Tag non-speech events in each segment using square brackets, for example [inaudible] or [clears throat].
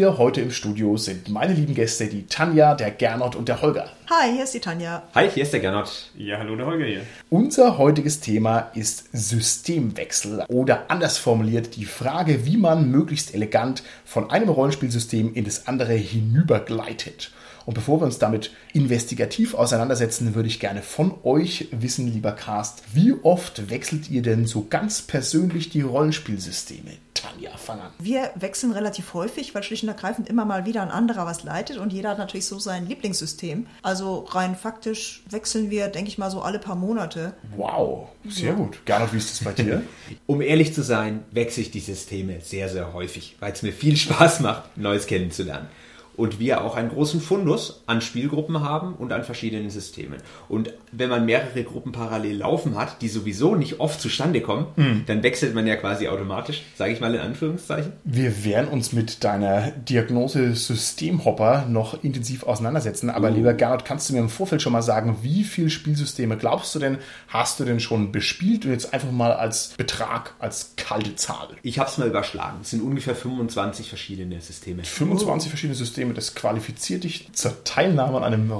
Mir heute im Studio sind meine lieben Gäste, die Tanja, der Gernot und der Holger. Hi, hier ist die Tanja. Hi, hier ist der Gernot. Ja, hallo, der Holger hier. Unser heutiges Thema ist Systemwechsel oder anders formuliert die Frage, wie man möglichst elegant von einem Rollenspielsystem in das andere hinübergleitet. Und bevor wir uns damit investigativ auseinandersetzen, würde ich gerne von euch wissen, lieber Cast, wie oft wechselt ihr denn so ganz persönlich die Rollenspielsysteme? Tanja, fang an. Wir wechseln relativ häufig, weil schlicht und ergreifend immer mal wieder ein anderer was leitet und jeder hat natürlich so sein Lieblingssystem. Also rein faktisch wechseln wir, denke ich mal, so alle paar Monate. Wow, sehr gut. Gernot, wie ist das bei dir? [laughs] Um ehrlich zu sein, wechsle ich die Systeme sehr, sehr häufig, weil es mir viel Spaß macht, Neues kennenzulernen. Und wir auch einen großen Fundus an Spielgruppen haben und an verschiedenen Systemen. Und wenn man mehrere Gruppen parallel laufen hat, die sowieso nicht oft zustande kommen, dann wechselt man ja quasi automatisch, sage ich mal in Anführungszeichen. Wir werden uns mit deiner Diagnose Systemhopper noch intensiv auseinandersetzen. Aber lieber Gernot, kannst du mir im Vorfeld schon mal sagen, wie viele Spielsysteme glaubst du denn, hast du denn schon bespielt? Und jetzt einfach mal als Betrag, als kalte Zahl. Ich habe es mal überschlagen. Es sind ungefähr 25 verschiedene Systeme. 25 verschiedene Systeme, das qualifiziert dich zur Teilnahme an einem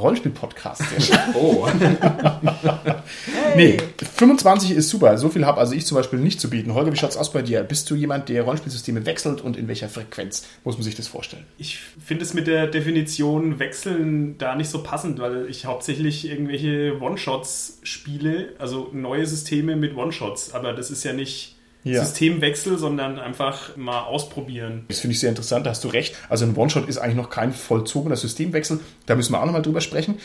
schön. [laughs] Oh, Nee, 25 ist super. So viel habe also ich zum Beispiel nicht zu bieten. Holger, wie schaut's aus bei dir? Bist du jemand, der Rollenspielsysteme wechselt und in welcher Frequenz muss man sich das vorstellen? Ich finde es mit der Definition Wechseln da nicht so passend, weil ich hauptsächlich irgendwelche One-Shots spiele, also neue Systeme mit One-Shots. Aber das ist ja nicht Ja. Systemwechsel, sondern einfach mal ausprobieren. Das finde ich sehr interessant, da hast du recht. Also ein One-Shot ist eigentlich noch kein vollzogener Systemwechsel. Da müssen wir auch nochmal drüber sprechen.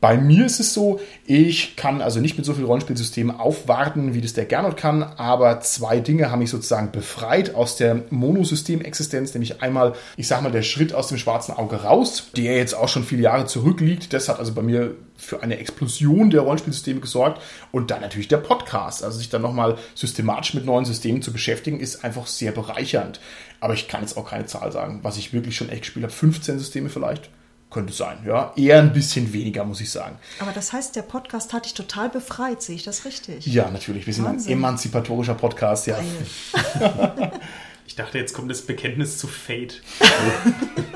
Bei mir ist es so, ich kann also nicht mit so viel Rollenspielsystemen aufwarten, wie das der Gernot kann, aber zwei Dinge haben mich sozusagen befreit aus der Monosystemexistenz, nämlich einmal, ich sag mal, der Schritt aus dem schwarzen Auge raus, der jetzt auch schon viele Jahre zurückliegt. Das hat also bei mir für eine Explosion der Rollenspielsysteme gesorgt und dann natürlich der Podcast. Also sich dann nochmal systematisch mit neuen Systemen zu beschäftigen, ist einfach sehr bereichernd. Aber ich kann jetzt auch keine Zahl sagen, was ich wirklich schon echt gespielt habe. 15 Systeme vielleicht? Könnte sein, ja. Eher ein bisschen weniger, muss ich sagen. Aber das heißt, der Podcast hat dich total befreit, sehe ich das richtig? Ja, natürlich. Wir sind Wahnsinn. ein emanzipatorischer Podcast, ja. [laughs] Ich dachte, jetzt kommt das Bekenntnis zu Fate. [laughs]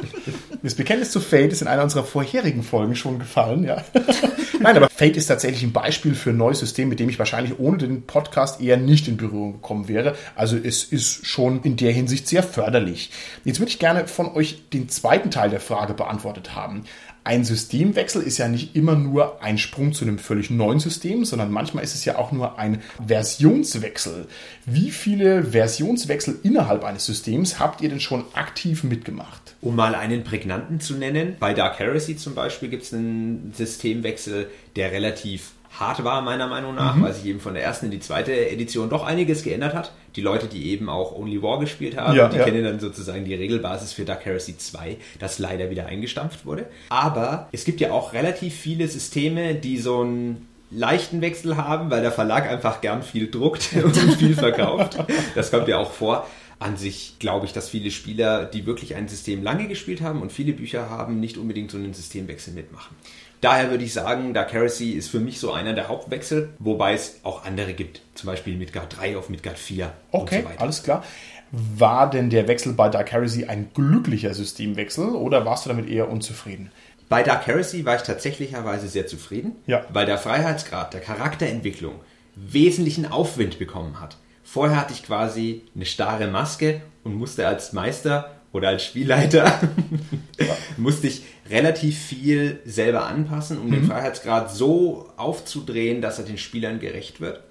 Das Bekenntnis zu Fate ist in einer unserer vorherigen Folgen schon gefallen, ja. [laughs] Nein, aber Fate ist tatsächlich ein Beispiel für ein neues System, mit dem ich wahrscheinlich ohne den Podcast eher nicht in Berührung gekommen wäre. Also es ist schon in der Hinsicht sehr förderlich. Jetzt würde ich gerne von euch den zweiten Teil der Frage beantwortet haben. Ein Systemwechsel ist ja nicht immer nur ein Sprung zu einem völlig neuen System, sondern manchmal ist es ja auch nur ein Versionswechsel. Wie viele Versionswechsel innerhalb eines Systems habt ihr denn schon aktiv mitgemacht? Um mal einen prägnanten zu nennen, bei Dark Heresy zum Beispiel gibt es einen Systemwechsel, der relativ hart war, meiner Meinung nach, weil sich eben von der ersten in die zweite Edition doch einiges geändert hat. Die Leute, die eben auch Only War gespielt haben, Ja, die ja. kennen dann sozusagen die Regelbasis für Dark Heresy 2, das leider wieder eingestampft wurde. Aber es gibt ja auch relativ viele Systeme, die so einen leichten Wechsel haben, weil der Verlag einfach gern viel druckt [laughs] und viel verkauft. Das kommt ja auch vor. An sich glaube ich, dass viele Spieler, die wirklich ein System lange gespielt haben und viele Bücher haben, nicht unbedingt so einen Systemwechsel mitmachen. Daher würde ich sagen, Dark Heresy ist für mich so einer der Hauptwechsel, wobei es auch andere gibt. Zum Beispiel Midgard 3 auf Midgard 4 Okay, und so weiter. alles klar. War denn der Wechsel bei Dark Heresy ein glücklicher Systemwechsel oder warst du damit eher unzufrieden? Bei Dark Heresy war ich tatsächlicherweise sehr zufrieden, Ja. weil der Freiheitsgrad der Charakterentwicklung wesentlichen Aufwind bekommen hat. Vorher hatte ich quasi eine starre Maske und musste als Meister oder als Spielleiter [laughs] musste ich relativ viel selber anpassen, um den Freiheitsgrad so aufzudrehen, dass er den Spielern gerecht wird.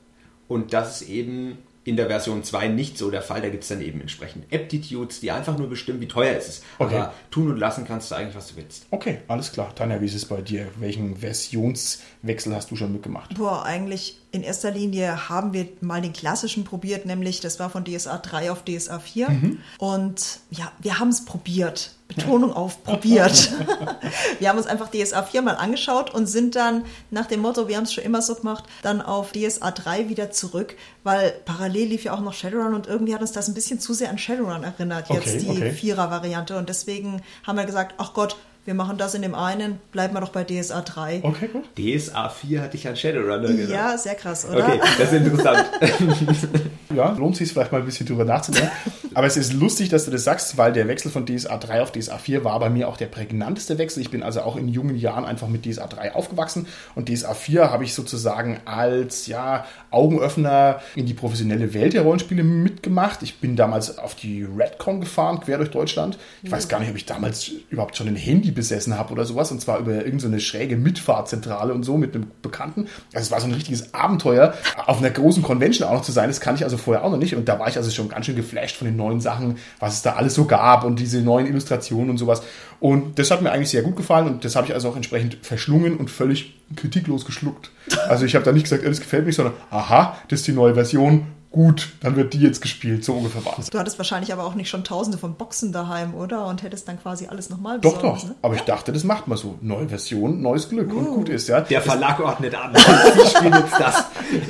Und das ist eben in der Version 2 nicht so der Fall. Da gibt es dann eben entsprechend Aptitudes, die einfach nur bestimmen, wie teuer es ist. Okay. Aber tun und lassen kannst du eigentlich, was du willst. Okay, alles klar. Tanja, wie ist es bei dir? Welchen Versionswechsel hast du schon mitgemacht? Boah, eigentlich In erster Linie haben wir mal den klassischen probiert, nämlich das war von DSA 3 auf DSA 4. Mhm. Und ja, wir haben es probiert. Betonung auf probiert. [laughs] wir haben uns einfach DSA 4 mal angeschaut und sind dann nach dem Motto, wir haben es schon immer so gemacht, dann auf DSA 3 wieder zurück, weil parallel lief ja auch noch Shadowrun und irgendwie hat uns das ein bisschen zu sehr an Shadowrun erinnert, jetzt Okay, die okay. Vierer-Variante. Und deswegen haben wir gesagt, ach Gott, wir machen das in dem einen, bleiben wir doch bei DSA 3. Okay, gut. DSA 4 hatte ich an Shadowrunner gedacht. Ja, sehr krass, oder? Okay, das ist interessant. [laughs] Ja, lohnt sich vielleicht mal ein bisschen drüber nachzudenken. Aber es ist lustig, dass du das sagst, weil der Wechsel von DSA 3 auf DSA 4 war bei mir auch der prägnanteste Wechsel. Ich bin also auch in jungen Jahren einfach mit DSA 3 aufgewachsen und DSA 4 habe ich sozusagen als ja, Augenöffner in die professionelle Welt der Rollenspiele mitgemacht. Ich bin damals auf die Redcon gefahren, quer durch Deutschland. Ich weiß gar nicht, ob ich damals überhaupt schon ein Handy besessen habe oder sowas und zwar über irgendeine so schräge Mitfahrzentrale und so mit einem Bekannten. Also es war so ein richtiges Abenteuer, auf einer großen Convention auch noch zu sein. Das kann ich also vorher auch noch nicht und da war ich also schon ganz schön geflasht von den neuen Sachen, was es da alles so gab und diese neuen Illustrationen und sowas. Und das hat mir eigentlich sehr gut gefallen und das habe ich also auch entsprechend verschlungen und völlig kritiklos geschluckt. Also ich habe da nicht gesagt, "Äh, das gefällt mich, sondern aha, das ist die neue Version. Gut, dann wird die jetzt gespielt. So ungefähr war es. Du hattest wahrscheinlich aber auch nicht schon tausende von Boxen daheim, oder? Und hättest dann quasi alles nochmal Doch, besorgt, doch. ne? Aber ich dachte, das macht man so. Neue Version, neues Glück und Uh. gut ist, ja. Der Verlag ordnet an. [laughs] Sie spielen jetzt das.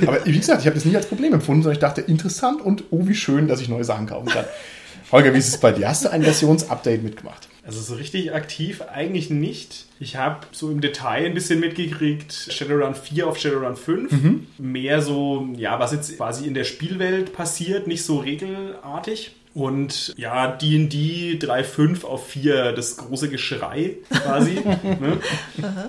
Aber wie gesagt, ich habe das nie als Problem empfunden, sondern ich dachte, interessant und oh, wie schön, dass ich neue Sachen kaufen kann. Holger, wie ist es bei dir? Hast du ein Versionsupdate mitgemacht? Also so richtig aktiv eigentlich nicht. Ich habe so im Detail ein bisschen mitgekriegt, Shadowrun 4 auf Shadowrun 5. Mehr so, ja, was jetzt quasi in der Spielwelt passiert, nicht so regelartig. Und ja, D&D 3.5 auf 4, das große Geschrei quasi. [laughs] ne?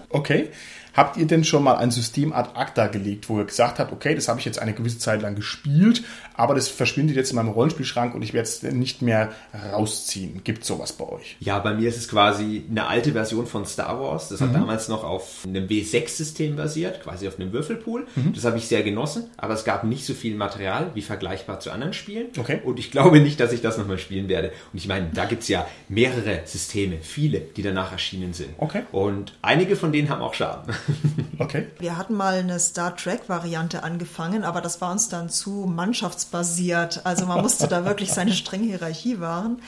Okay. Habt ihr denn schon mal ein System ad acta gelegt, wo ihr gesagt habt, okay, das habe ich jetzt eine gewisse Zeit lang gespielt, aber das verschwindet jetzt in meinem Rollenspielschrank und ich werde es nicht mehr rausziehen? Gibt sowas bei euch? Ja, bei mir ist es quasi eine alte Version von Star Wars. Das hat Mhm. damals noch auf einem W6-System basiert, quasi auf einem Würfelpool. Mhm. Das habe ich sehr genossen, aber es gab nicht so viel Material wie vergleichbar zu anderen Spielen. Okay. Und ich glaube nicht, dass ich das nochmal spielen werde. Und ich meine, da gibt's ja mehrere Systeme, viele, die danach erschienen sind. Okay. Und einige von denen haben auch Schaden. [laughs] Okay. Wir hatten mal eine Star Trek-Variante angefangen, aber das war uns dann zu mannschaftsbasiert. Also man musste da wirklich seine [laughs] strenge Hierarchie wahren.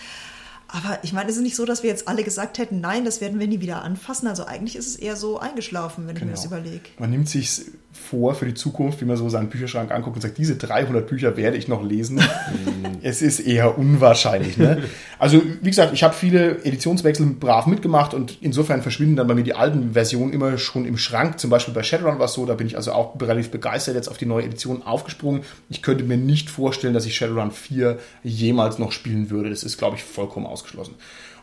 Aber ich meine, es ist nicht so, dass wir jetzt alle gesagt hätten, nein, das werden wir nie wieder anfassen. Also eigentlich ist es eher so eingeschlafen, wenn ich mir das Genau. überlege. Man nimmt sich vor für die Zukunft, wie man so seinen Bücherschrank anguckt und sagt, diese 300 Bücher werde ich noch lesen. [laughs] es ist eher unwahrscheinlich. Ne? Also wie gesagt, ich habe viele Editionswechsel brav mitgemacht und insofern verschwinden dann bei mir die alten Versionen immer schon im Schrank. Zum Beispiel bei Shadowrun war es so, da bin ich also auch relativ begeistert jetzt auf die neue Edition aufgesprungen. Ich könnte mir nicht vorstellen, dass ich Shadowrun 4 jemals noch spielen würde. Das ist, glaube ich, vollkommen ausgeschlossen.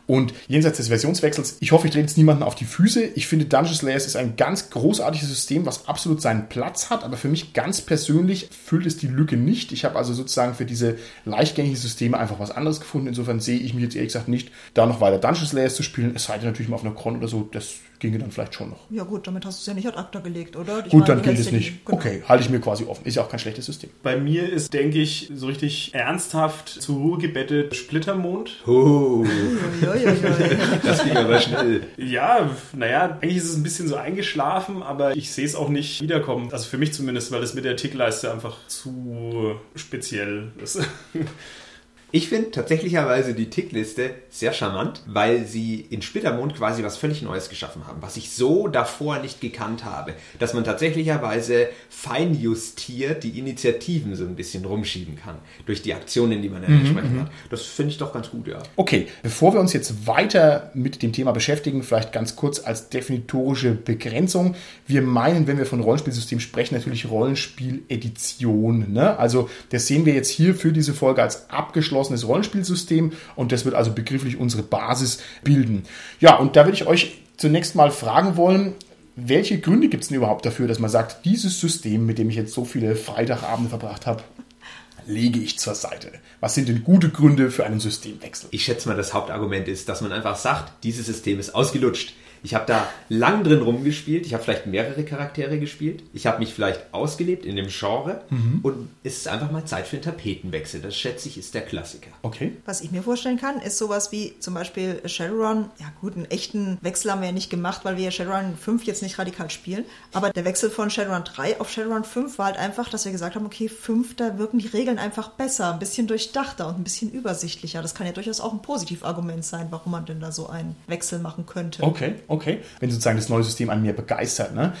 Und jenseits des Versionswechsels, ich hoffe, ich drehe jetzt niemanden auf die Füße. Ich finde, Dungeon Slayers ist ein ganz großartiges System, was absolut seinen Platz hat, aber für mich ganz persönlich füllt es die Lücke nicht. Ich habe also sozusagen für diese leichtgängigen Systeme einfach was anderes gefunden. Insofern sehe ich mich jetzt ehrlich gesagt nicht, da noch weiter Dungeon Slayers zu spielen. Es sei denn natürlich mal auf einer Con oder so, das ginge dann vielleicht schon noch. Ja gut, damit hast du es ja nicht ad acta gelegt, oder? Ich Gut, meine, dann gilt es nicht. genau. Okay, halte ich mir quasi offen. Ist ja auch kein schlechtes System. Bei mir ist, denke ich, so richtig ernsthaft zur Ruhe gebettet Splittermond. Oh, [laughs] das ging aber schnell. Ja, naja, eigentlich ist es ein bisschen so eingeschlafen, aber ich sehe es auch nicht wiederkommen. Also für mich zumindest, weil es mit der Tickleiste einfach zu speziell ist. [laughs] Ich finde tatsächlicherweise die Tickliste sehr charmant, weil sie in Splittermond quasi was völlig Neues geschaffen haben, was ich so davor nicht gekannt habe, dass man tatsächlicherweise feinjustiert die Initiativen so ein bisschen rumschieben kann, durch die Aktionen, die man dann entsprechend hat. Das finde ich doch ganz gut, ja. Okay, bevor wir uns jetzt weiter mit dem Thema beschäftigen, vielleicht ganz kurz als definitorische Begrenzung. Wir meinen, wenn wir von Rollenspielsystem sprechen, natürlich Rollenspiel-Edition. Ne? Also das sehen wir jetzt hier für diese Folge als abgeschlossenes Rollenspielsystem und das wird also begrifflich unsere Basis bilden. Ja, und da würde ich euch zunächst mal fragen wollen, welche Gründe gibt es denn überhaupt dafür, dass man sagt, dieses System, mit dem ich jetzt so viele Freitagabende verbracht habe, lege ich zur Seite? Was sind denn gute Gründe für einen Systemwechsel? Ich schätze mal, das Hauptargument ist, dass man einfach sagt, dieses System ist ausgelutscht. Ich habe da lang drin rumgespielt. Ich habe vielleicht mehrere Charaktere gespielt. Ich habe mich vielleicht ausgelebt in dem Genre. Und es ist einfach mal Zeit für einen Tapetenwechsel. Das schätze ich ist der Klassiker. Okay. Was ich mir vorstellen kann, ist sowas wie zum Beispiel Shadowrun. Ja gut, einen echten Wechsel haben wir ja nicht gemacht, weil wir ja Shadowrun 5 jetzt nicht radikal spielen. Aber der Wechsel von Shadowrun 3 auf Shadowrun 5 war halt einfach, dass wir gesagt haben, okay, 5, da wirken die Regeln einfach besser, ein bisschen durchdachter und ein bisschen übersichtlicher. Das kann ja durchaus auch ein Positivargument sein, warum man denn da so einen Wechsel machen könnte. Okay, okay. Wenn sozusagen das neue System an mir begeistert. Ne?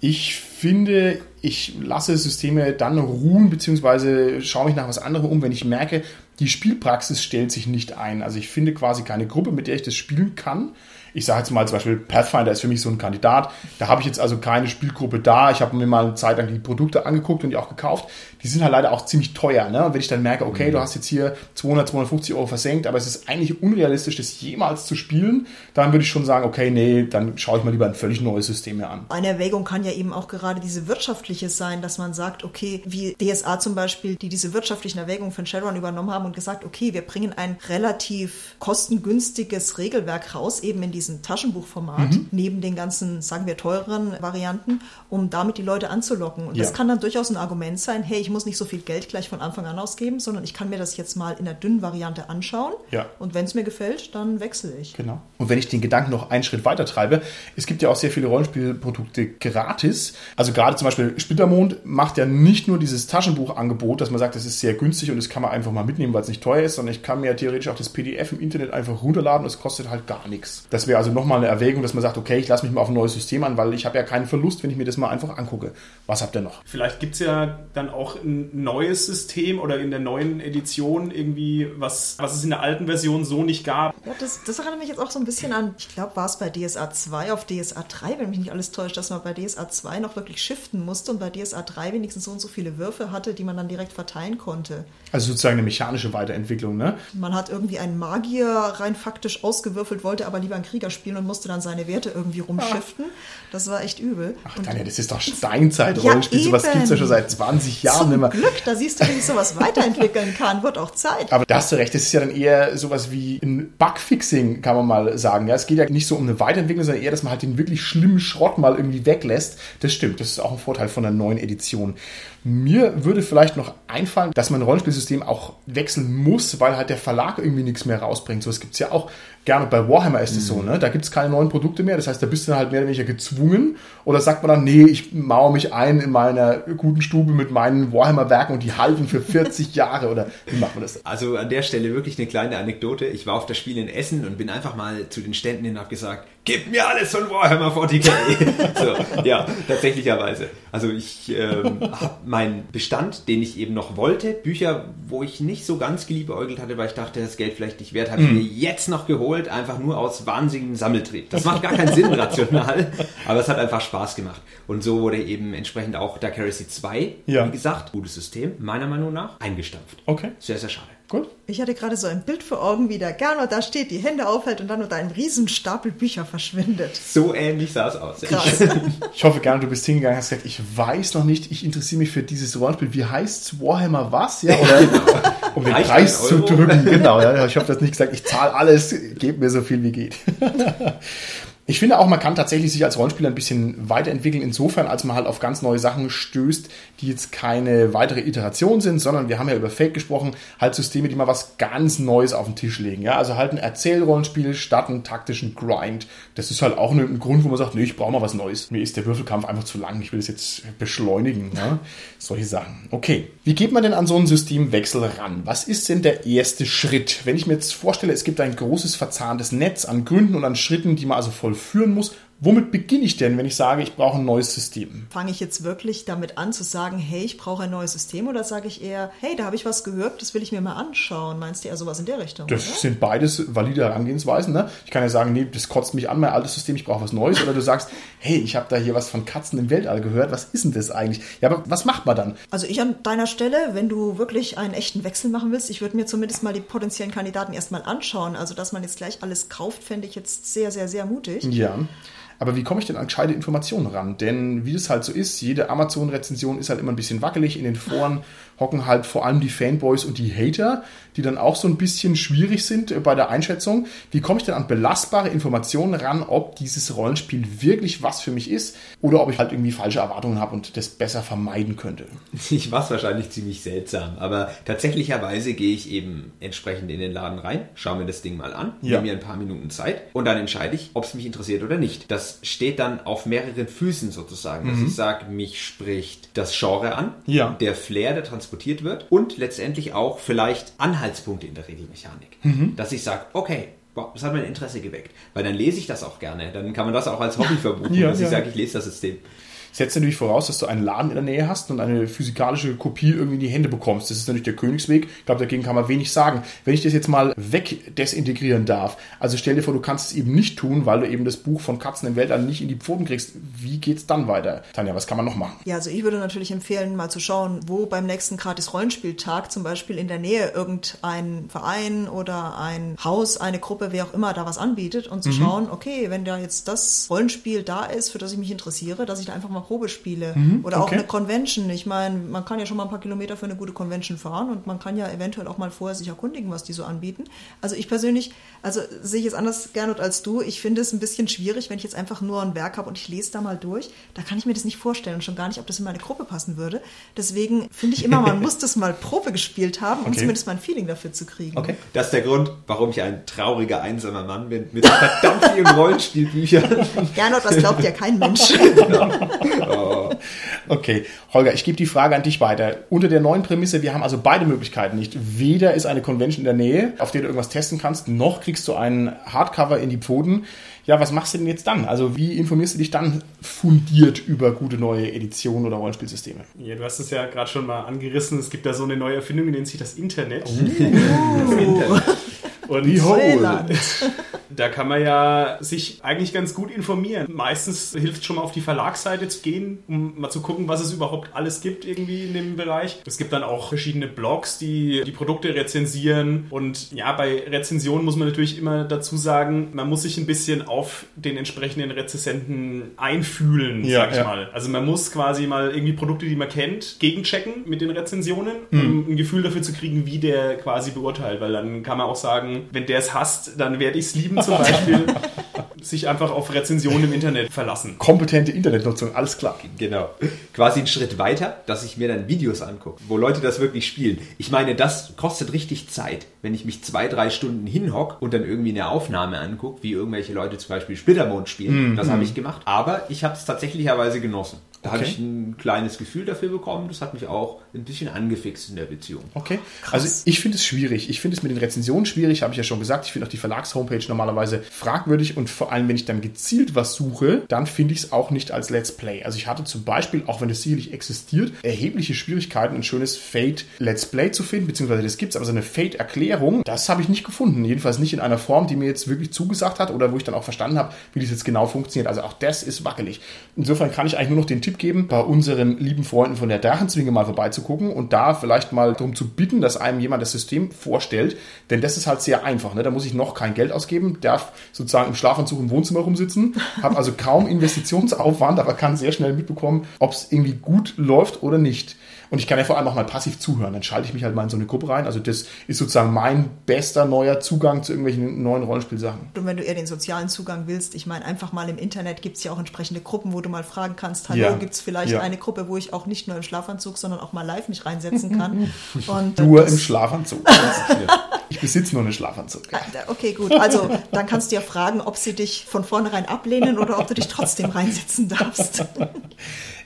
Ich finde, ich lasse Systeme dann ruhen, beziehungsweise schaue mich nach was anderem um, wenn ich merke, die Spielpraxis stellt sich nicht ein. Also ich finde quasi keine Gruppe, mit der ich das spielen kann. Ich sage jetzt mal zum Beispiel, Pathfinder ist für mich so ein Kandidat. Da habe ich jetzt also keine Spielgruppe da. Ich habe mir mal eine Zeit lang die Produkte angeguckt und die auch gekauft. Die sind halt leider auch ziemlich teuer. Ne? Und wenn ich dann merke, okay, du hast jetzt hier 200, 250 Euro versenkt, aber es ist eigentlich unrealistisch, das jemals zu spielen, dann würde ich schon sagen, okay, nee, dann schaue ich mal lieber ein völlig neues System mir an. Eine Erwägung kann ja eben auch gerade diese wirtschaftliche sein, dass man sagt, okay, wie DSA zum Beispiel, die diese wirtschaftlichen Erwägungen von Shadowrun übernommen haben und gesagt, okay, wir bringen ein relativ kostengünstiges Regelwerk raus, eben in diesem Taschenbuchformat, neben den ganzen, sagen wir, teureren Varianten, um damit die Leute anzulocken. Und Ja. das kann dann durchaus ein Argument sein, hey, ich muss nicht so viel Geld gleich von Anfang an ausgeben, sondern ich kann mir das jetzt mal in der dünnen Variante anschauen. Ja. Und wenn es mir gefällt, dann wechsle ich. Genau. Und wenn ich den Gedanken noch einen Schritt weiter treibe, es gibt ja auch sehr viele Rollenspielprodukte gratis. Also gerade zum Beispiel Splittermond macht ja nicht nur dieses Taschenbuchangebot, dass man sagt, das ist sehr günstig und das kann man einfach mal mitnehmen, weil es nicht teuer ist, sondern ich kann mir theoretisch auch das PDF im Internet einfach runterladen und es kostet halt gar nichts. Das wäre also nochmal eine Erwägung, dass man sagt, okay, ich lasse mich mal auf ein neues System an, weil ich habe ja keinen Verlust, wenn ich mir das mal einfach angucke. Was habt ihr noch? Vielleicht gibt es ja dann auch ein neues System oder in der neuen Edition irgendwie, was, was es in der alten Version so nicht gab. Ja, das, das erinnert mich jetzt auch so ein bisschen an, ich glaube, war es bei DSA 2 auf DSA 3, wenn mich nicht alles täuscht, dass man bei DSA 2 noch wirklich shiften musste und bei DSA 3 wenigstens so und so viele Würfe hatte, die man dann direkt verteilen konnte. Also sozusagen eine mechanische Weiterentwicklung, ne? Man hat irgendwie einen Magier rein faktisch ausgewürfelt, wollte aber lieber einen Krieger spielen und musste dann seine Werte irgendwie rumschiften. Das war echt übel. Ach, Tanja, das ist doch Steinzeit-Rollenspiel. Ja, sowas gibt es ja schon seit 20 Jahren nicht mehr. Glück, da siehst du, wie sich sowas weiterentwickeln kann, wird auch Zeit. Aber da hast du recht, das ist ja dann eher sowas wie ein Bugfixing, kann man mal sagen. Ja, es geht ja nicht so um eine Weiterentwicklung, sondern eher, dass man halt den wirklich schlimmen Schrott mal irgendwie weglässt. Das stimmt, das ist auch ein Vorteil von der neuen Edition. Mir würde vielleicht noch einfallen, dass man ein Rollenspielsystem auch wechseln muss, weil halt der Verlag irgendwie nichts mehr rausbringt. So, es gibt's ja auch gerne bei Warhammer ist es so, ne? Da gibt's keine neuen Produkte mehr. Das heißt, da bist du dann halt mehr oder weniger gezwungen. Oder sagt man dann, nee, ich mauere mich ein in meiner guten Stube mit meinen Warhammer-Werken und die halten für 40 [laughs] Jahre. Oder wie macht man das? Also an der Stelle wirklich eine kleine Anekdote. Ich war auf das Spiel in Essen und bin einfach mal zu den Ständen hin und habe gesagt, gib mir alles von Warhammer 40k. [laughs] so, ja, tatsächlicherweise. Also ich ähm, habe meinen Bestand, den ich eben noch wollte, Bücher, wo ich nicht so ganz geliebäugelt hatte, weil ich dachte, das Geld vielleicht nicht wert, habe ich mir jetzt noch geholt, einfach nur aus wahnsinnigem Sammeltrieb. Das macht gar [laughs] keinen Sinn rational, aber es hat einfach Spaß gemacht. Und so wurde eben entsprechend auch Dark Heresy 2, Ja. wie gesagt, gutes System, meiner Meinung nach, eingestampft. Okay, Sehr, sehr schade. Gut. Ich hatte gerade so ein Bild vor Augen, wie der Gernot da steht, die Hände aufhält und dann unter einem riesen Stapel Bücher verschwindet. So ähnlich sah es aus. Krass. Ich [laughs] hoffe gerne, du bist hingegangen hast gesagt, ich weiß noch nicht, ich interessiere mich für dieses Rollenspiel. Wie heißt's? Warhammer was? Ja, oder [laughs] um den Reicht Preis zu drücken. Genau, ja. Ich habe das nicht gesagt, ich zahle alles, gebt mir so viel wie geht. [laughs] Ich finde auch, man kann tatsächlich sich als Rollenspieler ein bisschen weiterentwickeln, insofern, als man halt auf ganz neue Sachen stößt, die jetzt keine weitere Iteration sind, sondern wir haben ja über Fake gesprochen, halt Systeme, die mal was ganz Neues auf den Tisch legen. Ja, also halt ein Erzählrollenspiel statt einen taktischen Grind. Das ist halt auch ein, Grund, wo man sagt, nee, ich brauche mal was Neues. Mir ist der Würfelkampf einfach zu lang, ich will das jetzt beschleunigen. Ja? [laughs] Solche Sachen. Okay, wie geht man denn an so einen Systemwechsel ran? Was ist denn der erste Schritt? Wenn ich mir jetzt vorstelle, es gibt ein großes verzahntes Netz an Gründen und an Schritten, die man also vollführen muss, womit beginne ich denn, wenn ich sage, ich brauche ein neues System? Fange ich jetzt wirklich damit an zu sagen, hey, ich brauche ein neues System oder sage ich eher, hey, da habe ich was gehört, das will ich mir mal anschauen. Meinst du eher sowas in der Richtung? Das oder? sind beides valide Herangehensweisen. Ne? Ich kann ja sagen, nee, das kotzt mich an, mein altes System, ich brauche was Neues. Oder du sagst, hey, ich habe da hier was von Katzen im Weltall gehört, was ist denn das eigentlich? Ja, aber was macht man dann? Also ich an deiner Stelle, wenn du wirklich einen echten Wechsel machen willst, ich würde mir zumindest mal die potenziellen Kandidaten erstmal anschauen. Also dass man jetzt gleich alles kauft, fände ich jetzt sehr, sehr, sehr mutig. Ja. Aber wie komme ich denn an gescheite Informationen ran? Denn wie das halt so ist, jede Amazon-Rezension ist halt immer ein bisschen wackelig. In den Foren hocken halt vor allem die Fanboys und die Hater, die dann auch so ein bisschen schwierig sind äh, bei der Einschätzung. Wie komme ich denn an belastbare Informationen ran, ob dieses Rollenspiel wirklich was für mich ist oder ob ich halt irgendwie falsche Erwartungen habe und das besser vermeiden könnte? Ich mache es wahrscheinlich ziemlich seltsam, aber tatsächlicherweise gehe ich eben entsprechend in den Laden rein, schaue mir das Ding mal an, Ja. nehme mir ein paar Minuten Zeit und dann entscheide ich, ob es mich interessiert oder nicht. Das steht dann auf mehreren Füßen sozusagen, dass ich sage, mich spricht das Genre an, Ja. der Flair, der transportiert wird und letztendlich auch vielleicht Anhaltspunkte in der Regelmechanik. Dass ich sage, okay, boah, das hat mein Interesse geweckt, weil dann lese ich das auch gerne. Dann kann man das auch als Hobby verbuchen, Ja, dass ich ja. sage, ich lese das System. Setzt natürlich voraus, dass du einen Laden in der Nähe hast und eine physikalische Kopie irgendwie in die Hände bekommst. Das ist natürlich der Königsweg. Ich glaube, dagegen kann man wenig sagen. Wenn ich das jetzt mal wegdesintegrieren darf, also stell dir vor, du kannst es eben nicht tun, weil du eben das Buch von Katzen im Weltall nicht in die Pfoten kriegst. Wie geht's dann weiter? Tanja, was kann man noch machen? Ja, also ich würde natürlich empfehlen, mal zu schauen, wo beim nächsten gratis Rollenspieltag zum Beispiel in der Nähe irgendein Verein oder ein Haus, eine Gruppe, wer auch immer da was anbietet und zu schauen, okay, wenn da jetzt das Rollenspiel da ist, für das ich mich interessiere, dass ich da einfach mal Probe spiele. Oder auch okay. eine Convention. Ich meine, man kann ja schon mal ein paar Kilometer für eine gute Convention fahren und man kann ja eventuell auch mal vorher sich erkundigen, was die so anbieten. Also ich persönlich, also sehe ich es anders, Gernot, als du. Ich finde es ein bisschen schwierig, wenn ich jetzt einfach nur ein Werk habe und ich lese da mal durch. Da kann ich mir das nicht vorstellen und schon gar nicht, ob das in meine Gruppe passen würde. Deswegen finde ich immer, man [laughs] muss das mal Probe gespielt haben, um Okay. zumindest mal ein Feeling dafür zu kriegen. Okay. Das ist der Grund, warum ich ein trauriger, einsamer Mann bin, mit verdammt vielen Rollenspielbüchern. [laughs] Gernot, das glaubt ja kein Mensch. [laughs] [laughs] Okay, Holger, ich gebe die Frage an dich weiter. Unter der neuen Prämisse, wir haben also beide Möglichkeiten nicht. Weder ist eine Convention in der Nähe, auf der du irgendwas testen kannst, noch kriegst du einen Hardcover in die Pfoten. Ja, was machst du denn jetzt dann? Also wie informierst du dich dann fundiert über gute neue Editionen oder Rollenspielsysteme? Ja, du hast es ja gerade schon mal angerissen. Es gibt da so eine neue Erfindung, die nennt sich das Internet. Und Neuland. [laughs] da kann man ja sich eigentlich ganz gut informieren. Meistens hilft schon mal auf die Verlagsseite zu gehen, um mal zu gucken, was es überhaupt alles gibt irgendwie in dem Bereich. Es gibt dann auch verschiedene Blogs, die die Produkte rezensieren. Und ja, bei Rezensionen muss man natürlich immer dazu sagen, man muss sich ein bisschen auf den entsprechenden Rezessenten einfühlen, Ja, sag ich ja. mal. Also man muss quasi mal irgendwie Produkte, die man kennt, gegenchecken mit den Rezensionen, Hm. um ein Gefühl dafür zu kriegen, wie der quasi beurteilt. Weil dann kann man auch sagen, wenn der es hasst, dann werde ich es lieben zum Beispiel. [laughs] sich einfach auf Rezensionen im Internet verlassen. Kompetente Internetnutzung, alles klar. Genau. Quasi einen Schritt weiter, dass ich mir dann Videos angucke, wo Leute das wirklich spielen. Ich meine, das kostet richtig Zeit, wenn ich mich zwei, drei Stunden hinhock und dann irgendwie eine Aufnahme angucke, wie irgendwelche Leute zum Beispiel Splittermond spielen. Das habe ich gemacht. Aber ich habe es tatsächlicherweise genossen. Da habe Okay. ich ein kleines Gefühl dafür bekommen. Das hat mich auch ein bisschen angefixt in der Beziehung. Okay. Also ich finde es schwierig. Ich finde es mit den Rezensionen schwierig, habe ich ja schon gesagt. Ich finde auch die Verlagshomepage normalerweise fragwürdig und vor allem, wenn ich dann gezielt was suche, dann finde ich es auch nicht als Let's Play. Also ich hatte zum Beispiel, auch wenn es sicherlich existiert, erhebliche Schwierigkeiten, ein schönes Fate Let's Play zu finden, beziehungsweise das gibt es, aber so eine Fate-Erklärung, das habe ich nicht gefunden. Jedenfalls nicht in einer Form, die mir jetzt wirklich zugesagt hat oder wo ich dann auch verstanden habe, wie das jetzt genau funktioniert. Also auch das ist wackelig. Insofern kann ich eigentlich nur noch den Tipp geben, bei unseren lieben Freunden von der Drachenzwinge mal vorbeizugucken und da vielleicht mal darum zu bitten, dass einem jemand das System vorstellt. Denn das ist halt sehr einfach. Ne? Da muss ich noch kein Geld ausgeben, darf sozusagen im Schlafanzug im Wohnzimmer rumsitzen, habe also kaum Investitionsaufwand, aber kann sehr schnell mitbekommen, ob es irgendwie gut läuft oder nicht. Und ich kann ja vor allem auch mal passiv zuhören. Dann schalte ich mich halt mal in so eine Gruppe rein. Also das ist sozusagen mein bester neuer Zugang zu irgendwelchen neuen Rollenspielsachen. Und wenn du eher den sozialen Zugang willst, ich meine, einfach mal im Internet gibt es ja auch entsprechende Gruppen, wo du mal fragen kannst, hallo, Ja. gibt es vielleicht Ja. eine Gruppe, wo ich auch nicht nur im Schlafanzug, sondern auch mal live mich reinsetzen kann. [laughs] Und Nur im Schlafanzug. Ich besitze nur einen Schlafanzug. Okay, gut. Also dann kannst du ja fragen, ob sie dich von vornherein ablehnen oder ob du dich trotzdem reinsetzen darfst. [laughs]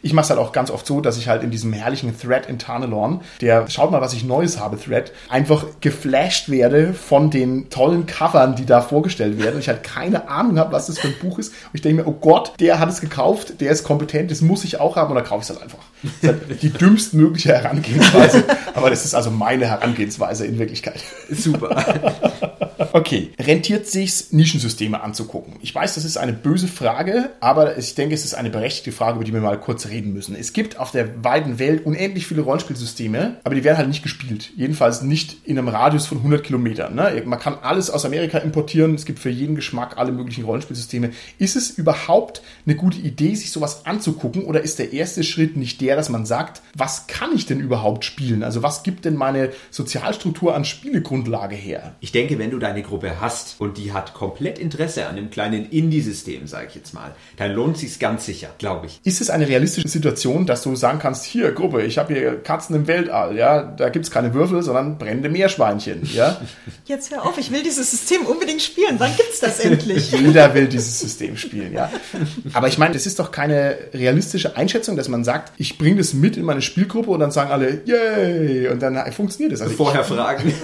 Ich mache es halt auch ganz oft so, dass ich halt in diesem herrlichen Thread in Tarnelorn, der schaut mal, was ich Neues habe, Thread, einfach geflasht werde von den tollen Covern, die da vorgestellt werden. Und ich halt keine Ahnung habe, was das für ein Buch ist. Und ich denke mir, oh Gott, der hat es gekauft, der ist kompetent, das muss ich auch haben und dann kaufe ich es halt einfach. Das ist halt [laughs] die dümmstmögliche Herangehensweise. Aber das ist also meine Herangehensweise in Wirklichkeit. Super. [laughs] okay, rentiert sich's, Nischensysteme anzugucken? Ich weiß, das ist eine böse Frage, aber ich denke, es ist eine berechtigte Frage, über die wir mal kurz reden müssen. Es gibt auf der weiten Welt unendlich viele Rollenspielsysteme, aber die werden halt nicht gespielt. Jedenfalls nicht in einem Radius von 100 Kilometern. Ne? Man kann alles aus Amerika importieren. Es gibt für jeden Geschmack alle möglichen Rollenspielsysteme. Ist es überhaupt eine gute Idee, sich sowas anzugucken oder ist der erste Schritt nicht der, dass man sagt, was kann ich denn überhaupt spielen? Also was gibt denn meine Sozialstruktur an Spielegrundlage her? Ich denke, wenn du deine Gruppe hast und die hat komplett Interesse an einem kleinen Indie-System, sage ich jetzt mal, dann lohnt sich's ganz sicher, glaube ich. Ist es eine realistische Situation, dass du sagen kannst, hier Gruppe, ich habe hier Katzen im Weltall, ja, da gibt's keine Würfel, sondern brennende Meerschweinchen, ja? [laughs] Jetzt hör auf, ich will dieses System unbedingt spielen. Wann gibt's das [laughs] endlich? Jeder will dieses System spielen, ja. Aber ich meine, das ist doch keine realistische Einschätzung, dass man sagt, ich bringe das mit in meine Spielgruppe und dann sagen alle, yay, und dann funktioniert das. Also Vorher fragen. [laughs]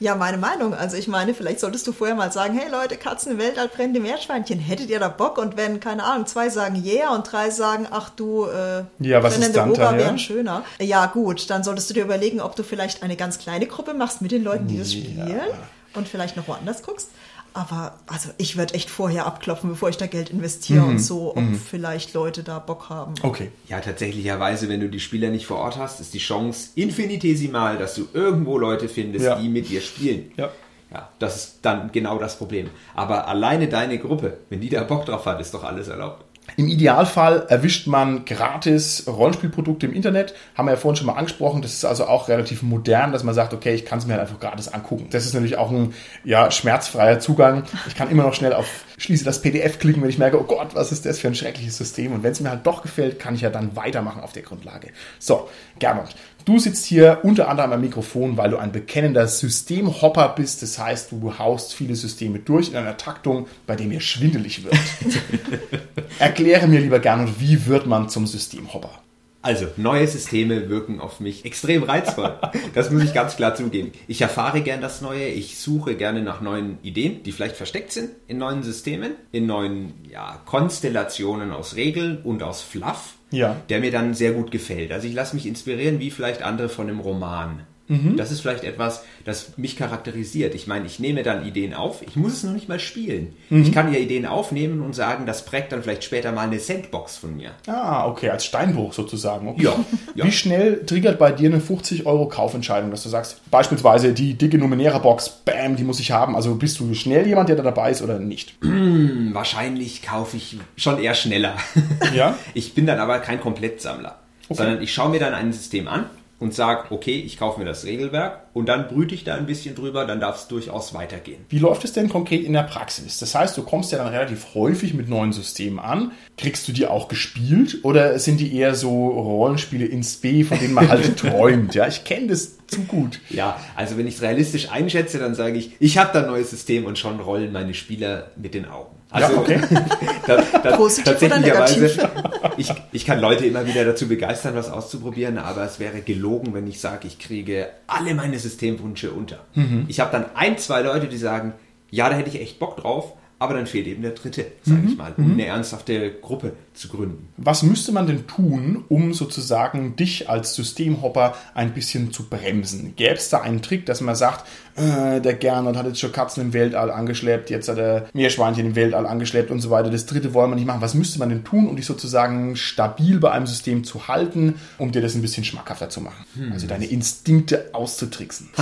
Ja, meine Meinung. Also ich meine, vielleicht solltest du vorher mal sagen, hey Leute, Katzen im Weltall, brennende Meerschweinchen, hättet ihr da Bock? Und wenn, keine Ahnung, zwei sagen yeah und drei sagen, ach du, äh, Ja, was brennende Boba da, ja? wären schöner. Ja gut, dann solltest du dir überlegen, ob du vielleicht eine ganz kleine Gruppe machst mit den Leuten, die das Ja. spielen und vielleicht noch woanders guckst. Aber also ich würde echt vorher abklopfen, bevor ich da Geld investiere Mhm. und so, ob vielleicht Leute da Bock haben. okay. Ja, tatsächlicherweise, wenn du die Spieler nicht vor Ort hast, ist die Chance infinitesimal, dass du irgendwo Leute findest, Ja. die mit dir spielen. Ja. Ja, das ist dann genau das Problem. Aber alleine deine Gruppe, wenn die da Bock drauf hat, ist doch alles erlaubt. Im Idealfall erwischt man gratis Rollenspielprodukte im Internet. Haben wir ja vorhin schon mal angesprochen. Das ist also auch relativ modern, dass man sagt, okay, ich kann es mir halt einfach gratis angucken. Das ist natürlich auch ein ja, schmerzfreier Zugang. Ich kann immer noch schnell auf schließe das PDF klicken, wenn ich merke, oh Gott, was ist das für ein schreckliches System. Und wenn es mir halt doch gefällt, kann ich ja dann weitermachen auf der Grundlage. So, Gernot, du sitzt hier unter anderem am Mikrofon, weil du ein bekennender Systemhopper bist. Das heißt, du haust viele Systeme durch in einer Taktung, bei dem mir schwindelig wird. [laughs] Erkläre mir lieber Gernot, wie wird man zum Systemhopper? Also, neue Systeme wirken auf mich extrem reizvoll. [laughs] Das muss ich ganz klar zugeben. Ich erfahre gern das Neue, ich suche gerne nach neuen Ideen, die vielleicht versteckt sind in neuen Systemen, in neuen ja, Konstellationen aus Regeln und aus Fluff, Ja. der mir dann sehr gut gefällt. Also ich lasse mich inspirieren, wie vielleicht andere von einem Roman. Das ist vielleicht etwas, das mich charakterisiert. Ich meine, ich nehme dann Ideen auf. Ich muss es noch nicht mal spielen. Ich kann ja Ideen aufnehmen und sagen, das prägt dann vielleicht später mal eine Sandbox von mir. Ah, okay, als Steinbruch sozusagen. Okay. Ja, ja. Wie schnell triggert bei dir eine 50 Euro Kaufentscheidung, dass du sagst, beispielsweise die dicke Numenera-Box, bam, die muss ich haben. Also bist du schnell jemand, der da dabei ist oder nicht? [clears throat] Wahrscheinlich kaufe ich schon eher schneller. Ja? [laughs] Ich bin dann aber kein Komplettsammler, sondern ich schaue mir dann ein System an und sage, okay, ich kaufe mir das Regelwerk und dann brüte ich da ein bisschen drüber, dann darf es durchaus weitergehen. Wie läuft es denn konkret in der Praxis? Das heißt, du kommst ja dann relativ häufig mit neuen Systemen an. Kriegst du die auch gespielt oder sind die eher so Rollenspiele ins B, von denen man halt [laughs] träumt? Ja, ich kenne das zu gut. Ja, also wenn ich es realistisch einschätze, dann sage ich, ich habe da ein neues System und schon rollen meine Spieler mit den Augen. Also, Ja, okay. [laughs] tatsächlicherweise, [laughs] ich, ich kann Leute immer wieder dazu begeistern, was auszuprobieren, aber es wäre gelogen, wenn ich sage, ich kriege alle meine Systemwünsche unter. Mhm. Ich habe dann ein, zwei Leute, die sagen, ja, da hätte ich echt Bock drauf, aber dann fehlt eben der dritte, sage Mhm. ich mal, um eine ernsthafte Gruppe zu gründen. Was müsste man denn tun, um sozusagen dich als Systemhopper ein bisschen zu bremsen? Gäbe es da einen Trick, dass man sagt, äh, der Gernot hat jetzt schon Katzen im Weltall angeschleppt, jetzt hat er Meerschweinchen im Weltall angeschleppt und so weiter. Das dritte wollen wir nicht machen. Was müsste man denn tun, um dich sozusagen stabil bei einem System zu halten, um dir das ein bisschen schmackhafter zu machen? Also deine Instinkte auszutricksen. [laughs]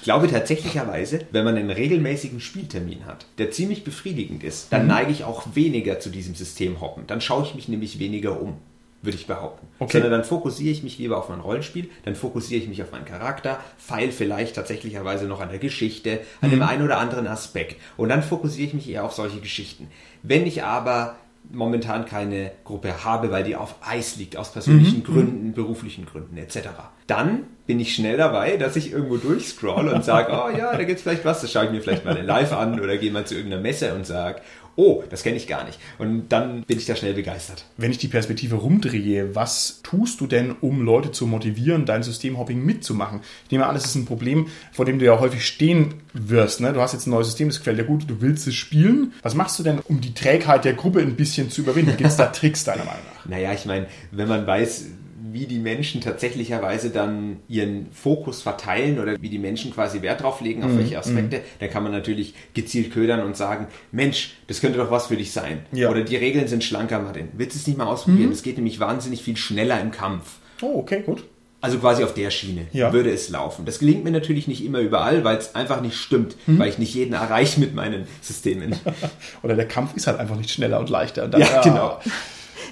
Ich glaube tatsächlicherweise, wenn man einen regelmäßigen Spieltermin hat, der ziemlich befriedigend ist, dann neige ich auch weniger zu diesem System hoppen. Dann schaue ich mich nämlich weniger um, würde ich behaupten. Okay. Sondern dann fokussiere ich mich lieber auf mein Rollenspiel, dann fokussiere ich mich auf meinen Charakter, feil vielleicht tatsächlicherweise noch an der Geschichte, an dem einen oder anderen Aspekt. Und dann fokussiere ich mich eher auf solche Geschichten. Wenn ich aber momentan keine Gruppe habe, weil die auf Eis liegt, aus persönlichen Gründen, beruflichen Gründen etc., dann bin ich schnell dabei, dass ich irgendwo durchscroll und sage, [laughs] oh ja, da gibt's vielleicht was, das schaue ich mir vielleicht mal in live an oder gehe mal zu irgendeiner Messe und sage, oh, das kenne ich gar nicht. Und dann bin ich da schnell begeistert. Wenn ich die Perspektive rumdrehe, was tust du denn, um Leute zu motivieren, dein Systemhopping mitzumachen? Ich nehme an, das ist ein Problem, vor dem du ja häufig stehen wirst. Ne? Du hast jetzt ein neues System, das gefällt dir gut, du willst es spielen. Was machst du denn, um die Trägheit der Gruppe ein bisschen zu überwinden? Gibt es da [laughs] Tricks deiner Meinung nach? Naja, ich meine, wenn man weiß, wie die Menschen tatsächlicherweise dann ihren Fokus verteilen oder wie die Menschen quasi Wert drauf legen, auf welche Aspekte, dann kann man natürlich gezielt ködern und sagen, Mensch, das könnte doch was für dich sein. Ja. Oder die Regeln sind schlanker, Martin. Willst du es nicht mal ausprobieren? Es geht nämlich wahnsinnig viel schneller im Kampf. Oh, okay, gut. Also quasi auf der Schiene Ja. würde es laufen. Das gelingt mir natürlich nicht immer überall, weil es einfach nicht stimmt, weil ich nicht jeden erreiche mit meinen Systemen. [laughs] Oder der Kampf ist halt einfach nicht schneller und leichter. Und dann- Ja, genau.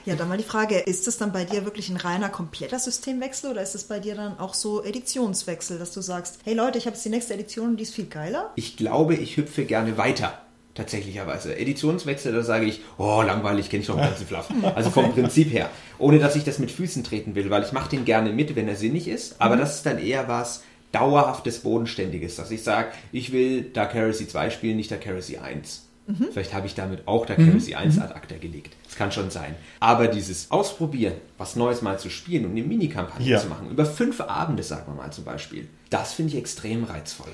Ja, dann mal die Frage, ist das dann bei dir wirklich ein reiner kompletter Systemwechsel oder ist es bei dir dann auch so Editionswechsel, dass du sagst, hey Leute, ich habe jetzt die nächste Edition und die ist viel geiler? Ich glaube, ich hüpfe gerne weiter. Tatsächlicherweise. Editionswechsel, da sage ich, oh, langweilig, kenne ich doch den ganzen Fluff. [laughs] Also vom Prinzip her. Ohne dass ich das mit Füßen treten will, weil ich mache den gerne mit, wenn er sinnig ist. Aber das ist dann eher was dauerhaftes, bodenständiges, dass ich sage, ich will Dark Heresy 2 spielen, nicht Dark Heresy 1. Vielleicht habe ich damit auch Dark Heresy 1 ad acta gelegt. Das kann schon sein. Aber dieses Ausprobieren, was Neues mal zu spielen und eine Minikampagne Ja. zu machen, über fünf Abende, sagen wir mal zum Beispiel, das finde ich extrem reizvoll.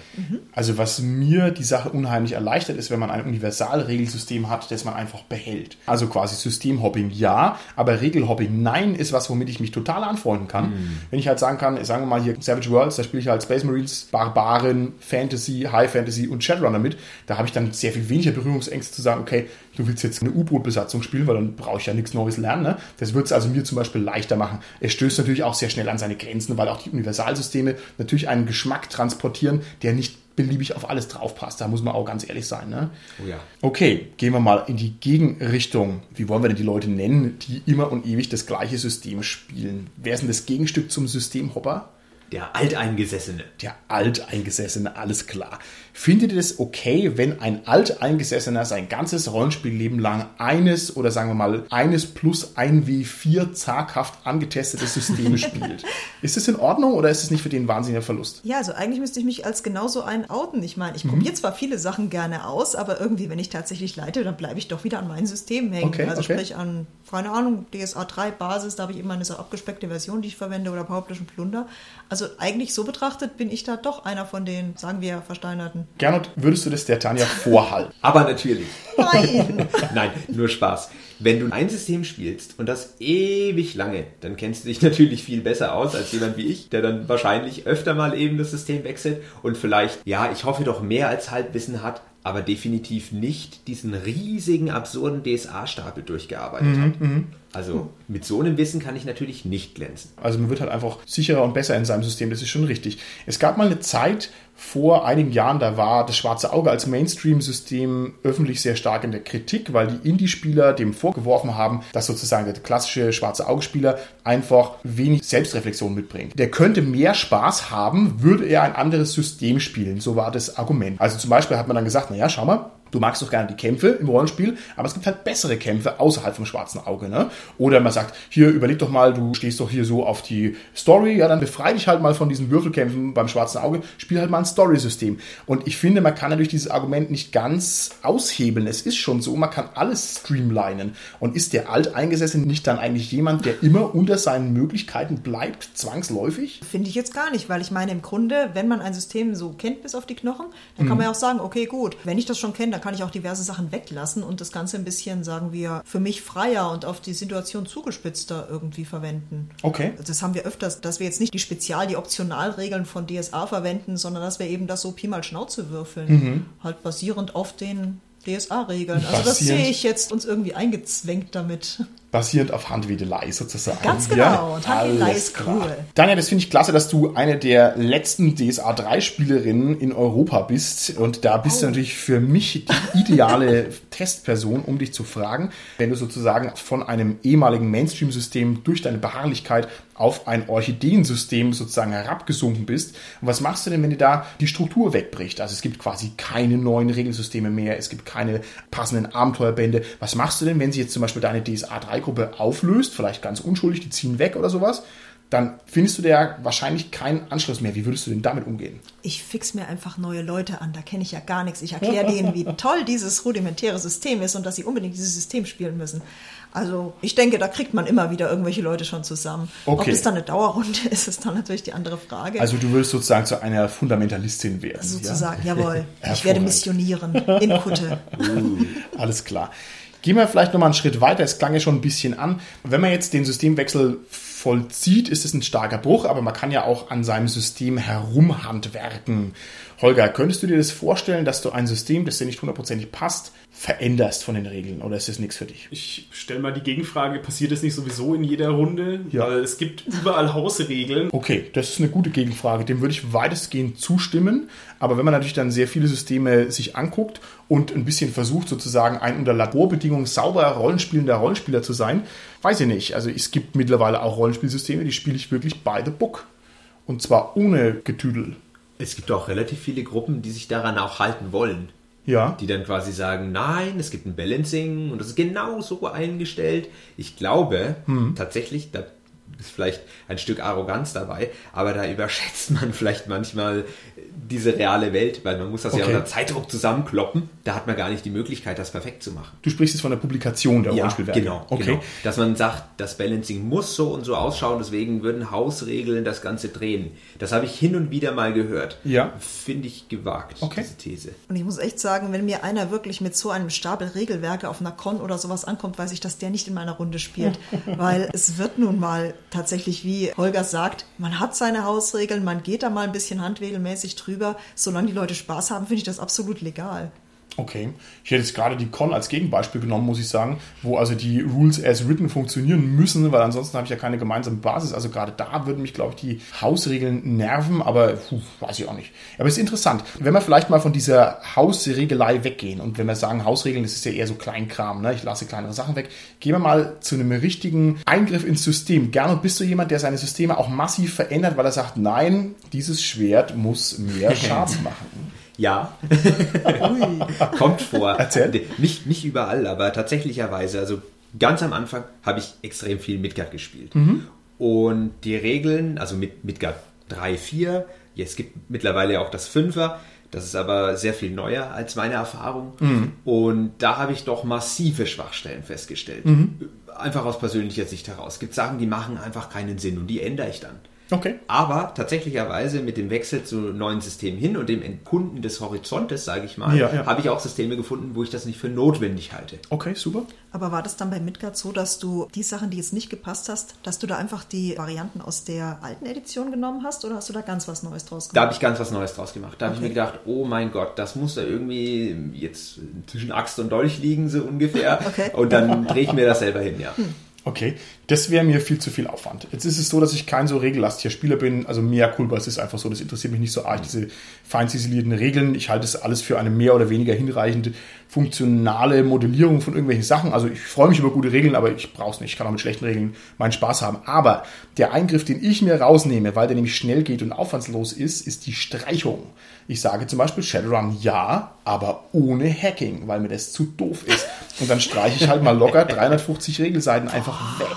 Also was mir die Sache unheimlich erleichtert, ist, wenn man ein Universalregelsystem hat, das man einfach behält. Also quasi Systemhopping ja, aber Regelhopping nein ist was, womit ich mich total anfreunden kann. Wenn ich halt sagen kann, sagen wir mal hier Savage Worlds, da spiele ich halt Space Marines, Barbaren, Fantasy, High Fantasy und Shadowrunner mit. Da habe ich dann sehr viel weniger Berührungsängste zu sagen, okay, du willst jetzt eine U-Boot-Besatzung spielen, weil dann brauche ich ja nichts Neues lernen. Ne? Das wird es also mir zum Beispiel leichter machen. Es stößt natürlich auch sehr schnell an seine Grenzen, weil auch die Universalsysteme natürlich einen Geschmack transportieren, der nicht beliebig auf alles draufpasst. Da muss man auch ganz ehrlich sein. Ne? Oh ja. Okay, gehen wir mal in die Gegenrichtung. Wie wollen wir denn die Leute nennen, die immer und ewig das gleiche System spielen? Wer ist denn das Gegenstück zum Systemhopper? Der Alteingesessene. Der Alteingesessene, alles klar. Findet ihr das okay, wenn ein Alteingesessener sein ganzes Rollenspielleben lang eines oder sagen wir mal eines plus ein W4 zaghaft angetestete Systeme [laughs] spielt? Ist das in Ordnung oder ist es nicht für den wahnsinniger Verlust? Ja, also eigentlich müsste ich mich als genauso einen outen. Ich meine, ich Mhm. probiere zwar viele Sachen gerne aus, aber irgendwie, wenn ich tatsächlich leite, dann bleibe ich doch wieder an meinem System hängen. Okay, also okay. sprich an, keine Ahnung, DSA 3 Basis, da habe ich eben eine so abgespeckte Version, die ich verwende, oder Powerplus und Plunder. Also eigentlich so betrachtet bin ich da doch einer von den, sagen wir, Versteinerten. Gernot, würdest du das der Tanja vorhalten? [laughs] Aber natürlich. Nein! [laughs] Nein, nur Spaß. Wenn du ein System spielst und das ewig lange, dann kennst du dich natürlich viel besser aus als jemand wie ich, der dann wahrscheinlich öfter mal eben das System wechselt und vielleicht, ja, ich hoffe doch mehr als Halbwissen hat, aber definitiv nicht diesen riesigen, absurden DSA-Stapel durchgearbeitet hat. Also mit so einem Wissen kann ich natürlich nicht glänzen. Also man wird halt einfach sicherer und besser in seinem System, das ist schon richtig. Es gab mal eine Zeit vor einigen Jahren, da war das Schwarze Auge als Mainstream-System öffentlich sehr stark in der Kritik, weil die Indie-Spieler dem vorgeworfen haben, dass sozusagen der klassische Schwarze Auge-Spieler einfach wenig Selbstreflexion mitbringt. Der könnte mehr Spaß haben, würde er ein anderes System spielen. So war das Argument. Also zum Beispiel hat man dann gesagt, naja, schau mal, Du magst doch gerne die Kämpfe im Rollenspiel, aber es gibt halt bessere Kämpfe außerhalb vom schwarzen Auge. Ne? Oder man sagt, hier überleg doch mal, du stehst doch hier so auf die Story, ja, dann befrei dich halt mal von diesen Würfelkämpfen beim schwarzen Auge, spiel halt mal ein Story-System. Und ich finde, man kann natürlich dieses Argument nicht ganz aushebeln. Es ist schon so, man kann alles streamlinen. Und ist der Alteingesessene nicht dann eigentlich jemand, der immer unter seinen Möglichkeiten bleibt, zwangsläufig? Finde ich jetzt gar nicht, weil ich meine, im Grunde, wenn man ein System so kennt bis auf die Knochen, dann kann man ja auch sagen, okay, gut, wenn ich das schon kenne, dann kann ich auch diverse Sachen weglassen und das Ganze ein bisschen, sagen wir, für mich freier und auf die Situation zugespitzter irgendwie verwenden. Okay. Das haben wir öfters, dass wir jetzt nicht die Spezial-, die Optionalregeln von DSA verwenden, sondern dass wir eben das so Pi mal Schnauze würfeln. Halt basierend auf den DSA-Regeln. Also das sehe ich jetzt uns irgendwie eingezwängt damit. Basierend auf Handwedelei sozusagen. Ganz genau. Und Handwedelei ist klar. cool. Daniel, das finde ich klasse, dass du eine der letzten DSA 3 Spielerinnen in Europa bist. Und da bist du Oh. natürlich für mich die ideale [laughs] Testperson, um dich zu fragen, wenn du sozusagen von einem ehemaligen Mainstream-System durch deine Beharrlichkeit auf ein Orchideensystem sozusagen herabgesunken bist. Und was machst du denn, wenn dir da die Struktur wegbricht? Also es gibt quasi keine neuen Regelsysteme mehr, es gibt keine passenden Abenteuerbände. Was machst du denn, wenn sie jetzt zum Beispiel deine DSA 3-Gruppe auflöst, vielleicht ganz unschuldig, die ziehen weg oder sowas? Dann findest du da wahrscheinlich keinen Anschluss mehr. Wie würdest du denn damit umgehen? Ich fix mir einfach neue Leute an, da kenne ich ja gar nichts. Ich erkläre [laughs] denen, wie toll dieses rudimentäre System ist und dass sie unbedingt dieses System spielen müssen. Also ich denke, da kriegt man immer wieder irgendwelche Leute schon zusammen. Ob Okay. es dann eine Dauerrunde [laughs] ist, ist dann natürlich die andere Frage. Also du würdest sozusagen zu einer Fundamentalistin werden. Sozusagen, ja? jawohl. [laughs] Ich werde missionieren in Kutte. Alles klar. Gehen wir vielleicht nochmal einen Schritt weiter. Es klang ja schon ein bisschen an. Wenn man jetzt den Systemwechsel vollzieht, ist es ein starker Bruch, aber man kann ja auch an seinem System herumhandwerken. Holger, könntest du dir das vorstellen, dass du ein System, das dir nicht hundertprozentig passt, veränderst von den Regeln oder ist das nichts für dich? Ich stelle mal die Gegenfrage, passiert das nicht sowieso in jeder Runde? Ja. Weil es gibt überall Hausregeln. Okay, das ist eine gute Gegenfrage. Dem würde ich weitestgehend zustimmen. Aber wenn man natürlich dann sehr viele Systeme sich anguckt und ein bisschen versucht, sozusagen ein unter Laborbedingungen sauber rollenspielender Rollenspieler zu sein, weiß ich nicht. Also es gibt mittlerweile auch Rollenspielsysteme, die spiele ich wirklich by the book. Und zwar ohne Getüdel. Es gibt auch relativ viele Gruppen, die sich daran auch halten wollen. Ja. Die dann quasi sagen, nein, es gibt ein Balancing und das ist genau so eingestellt. Ich glaube tatsächlich, da ist vielleicht ein Stück Arroganz dabei, aber da überschätzt man vielleicht manchmal diese reale Welt, weil man muss das ja Okay. unter Zeitdruck zusammenkloppen. Da hat man gar nicht die Möglichkeit, das perfekt zu machen. Du sprichst jetzt von der Publikation der Ja, Rollenspielwerke. genau, Okay. genau. Dass man sagt, das Balancing muss so und so ausschauen, deswegen würden Hausregeln das Ganze drehen. Das habe ich hin und wieder mal gehört. Ja. Finde ich gewagt, Okay. diese These. Und ich muss echt sagen, wenn mir einer wirklich mit so einem Stapel Regelwerke auf einer Con oder sowas ankommt, weiß ich, dass der nicht in meiner Runde spielt. [laughs] Weil es wird nun mal tatsächlich, wie Holger sagt, man hat seine Hausregeln, man geht da mal ein bisschen handwedelmäßig drüber. Solange die Leute Spaß haben, finde ich das absolut legal. Okay. Ich hätte jetzt gerade die Con als Gegenbeispiel genommen, muss ich sagen, wo also die Rules as written funktionieren müssen, weil ansonsten habe ich ja keine gemeinsame Basis. Also gerade da würden mich, glaube ich, die Hausregeln nerven, aber puh, weiß ich auch nicht. Aber es ist interessant. Wenn wir vielleicht mal von dieser Hausregelei weggehen und wenn wir sagen, Hausregeln, das ist ja eher so Kleinkram, ne? ich lasse kleinere Sachen weg, gehen wir mal zu einem richtigen Eingriff ins System. Gerne bist du jemand, der seine Systeme auch massiv verändert, weil er sagt, nein, dieses Schwert muss mehr [laughs] Schaden machen. Ja, [laughs] kommt vor. Erzähl. Nicht, nicht überall, aber tatsächlicherweise. Also ganz am Anfang habe ich extrem viel Midgard gespielt. Und die Regeln, also mit Midgard 3, 4, ja, es gibt mittlerweile auch das 5er, das ist aber sehr viel neuer als meine Erfahrung. Und da habe ich doch massive Schwachstellen festgestellt. Einfach aus persönlicher Sicht heraus. Es gibt Sachen, die machen einfach keinen Sinn und die ändere ich dann. Okay. Aber tatsächlicherweise mit dem Wechsel zu neuen Systemen hin und dem Entkunden des Horizontes, sage ich mal, Ja, ja. habe ich auch Systeme gefunden, wo ich das nicht für notwendig halte. Okay, super. Aber war das dann bei Midgard so, dass du die Sachen, die jetzt nicht gepasst hast, dass du da einfach die Varianten aus der alten Edition genommen hast oder hast du da ganz was Neues draus Da gemacht? habe ich ganz was Neues draus gemacht. Da habe ich mir gedacht, oh mein Gott, das muss da irgendwie jetzt zwischen Axt und Dolch liegen, so ungefähr. [laughs] Okay. Und dann drehe ich mir das selber hin, ja. Okay, das wäre mir viel zu viel Aufwand. Jetzt ist es so, dass ich kein so regellastiger Spieler bin. Also mehr Culpa, es ist einfach so, das interessiert mich nicht so arg, diese fein ziselierten Regeln. Ich halte es alles für eine mehr oder weniger hinreichende funktionale Modellierung von irgendwelchen Sachen. Also ich freue mich über gute Regeln, aber ich brauche es nicht. Ich kann auch mit schlechten Regeln meinen Spaß haben. Aber der Eingriff, den ich mir rausnehme, weil der nämlich schnell geht und aufwandslos ist, ist die Streichung. Ich sage zum Beispiel Shadowrun ja, aber ohne Hacking, weil mir das zu doof ist. Und dann streiche ich halt mal locker 350 Regelseiten einfach weg.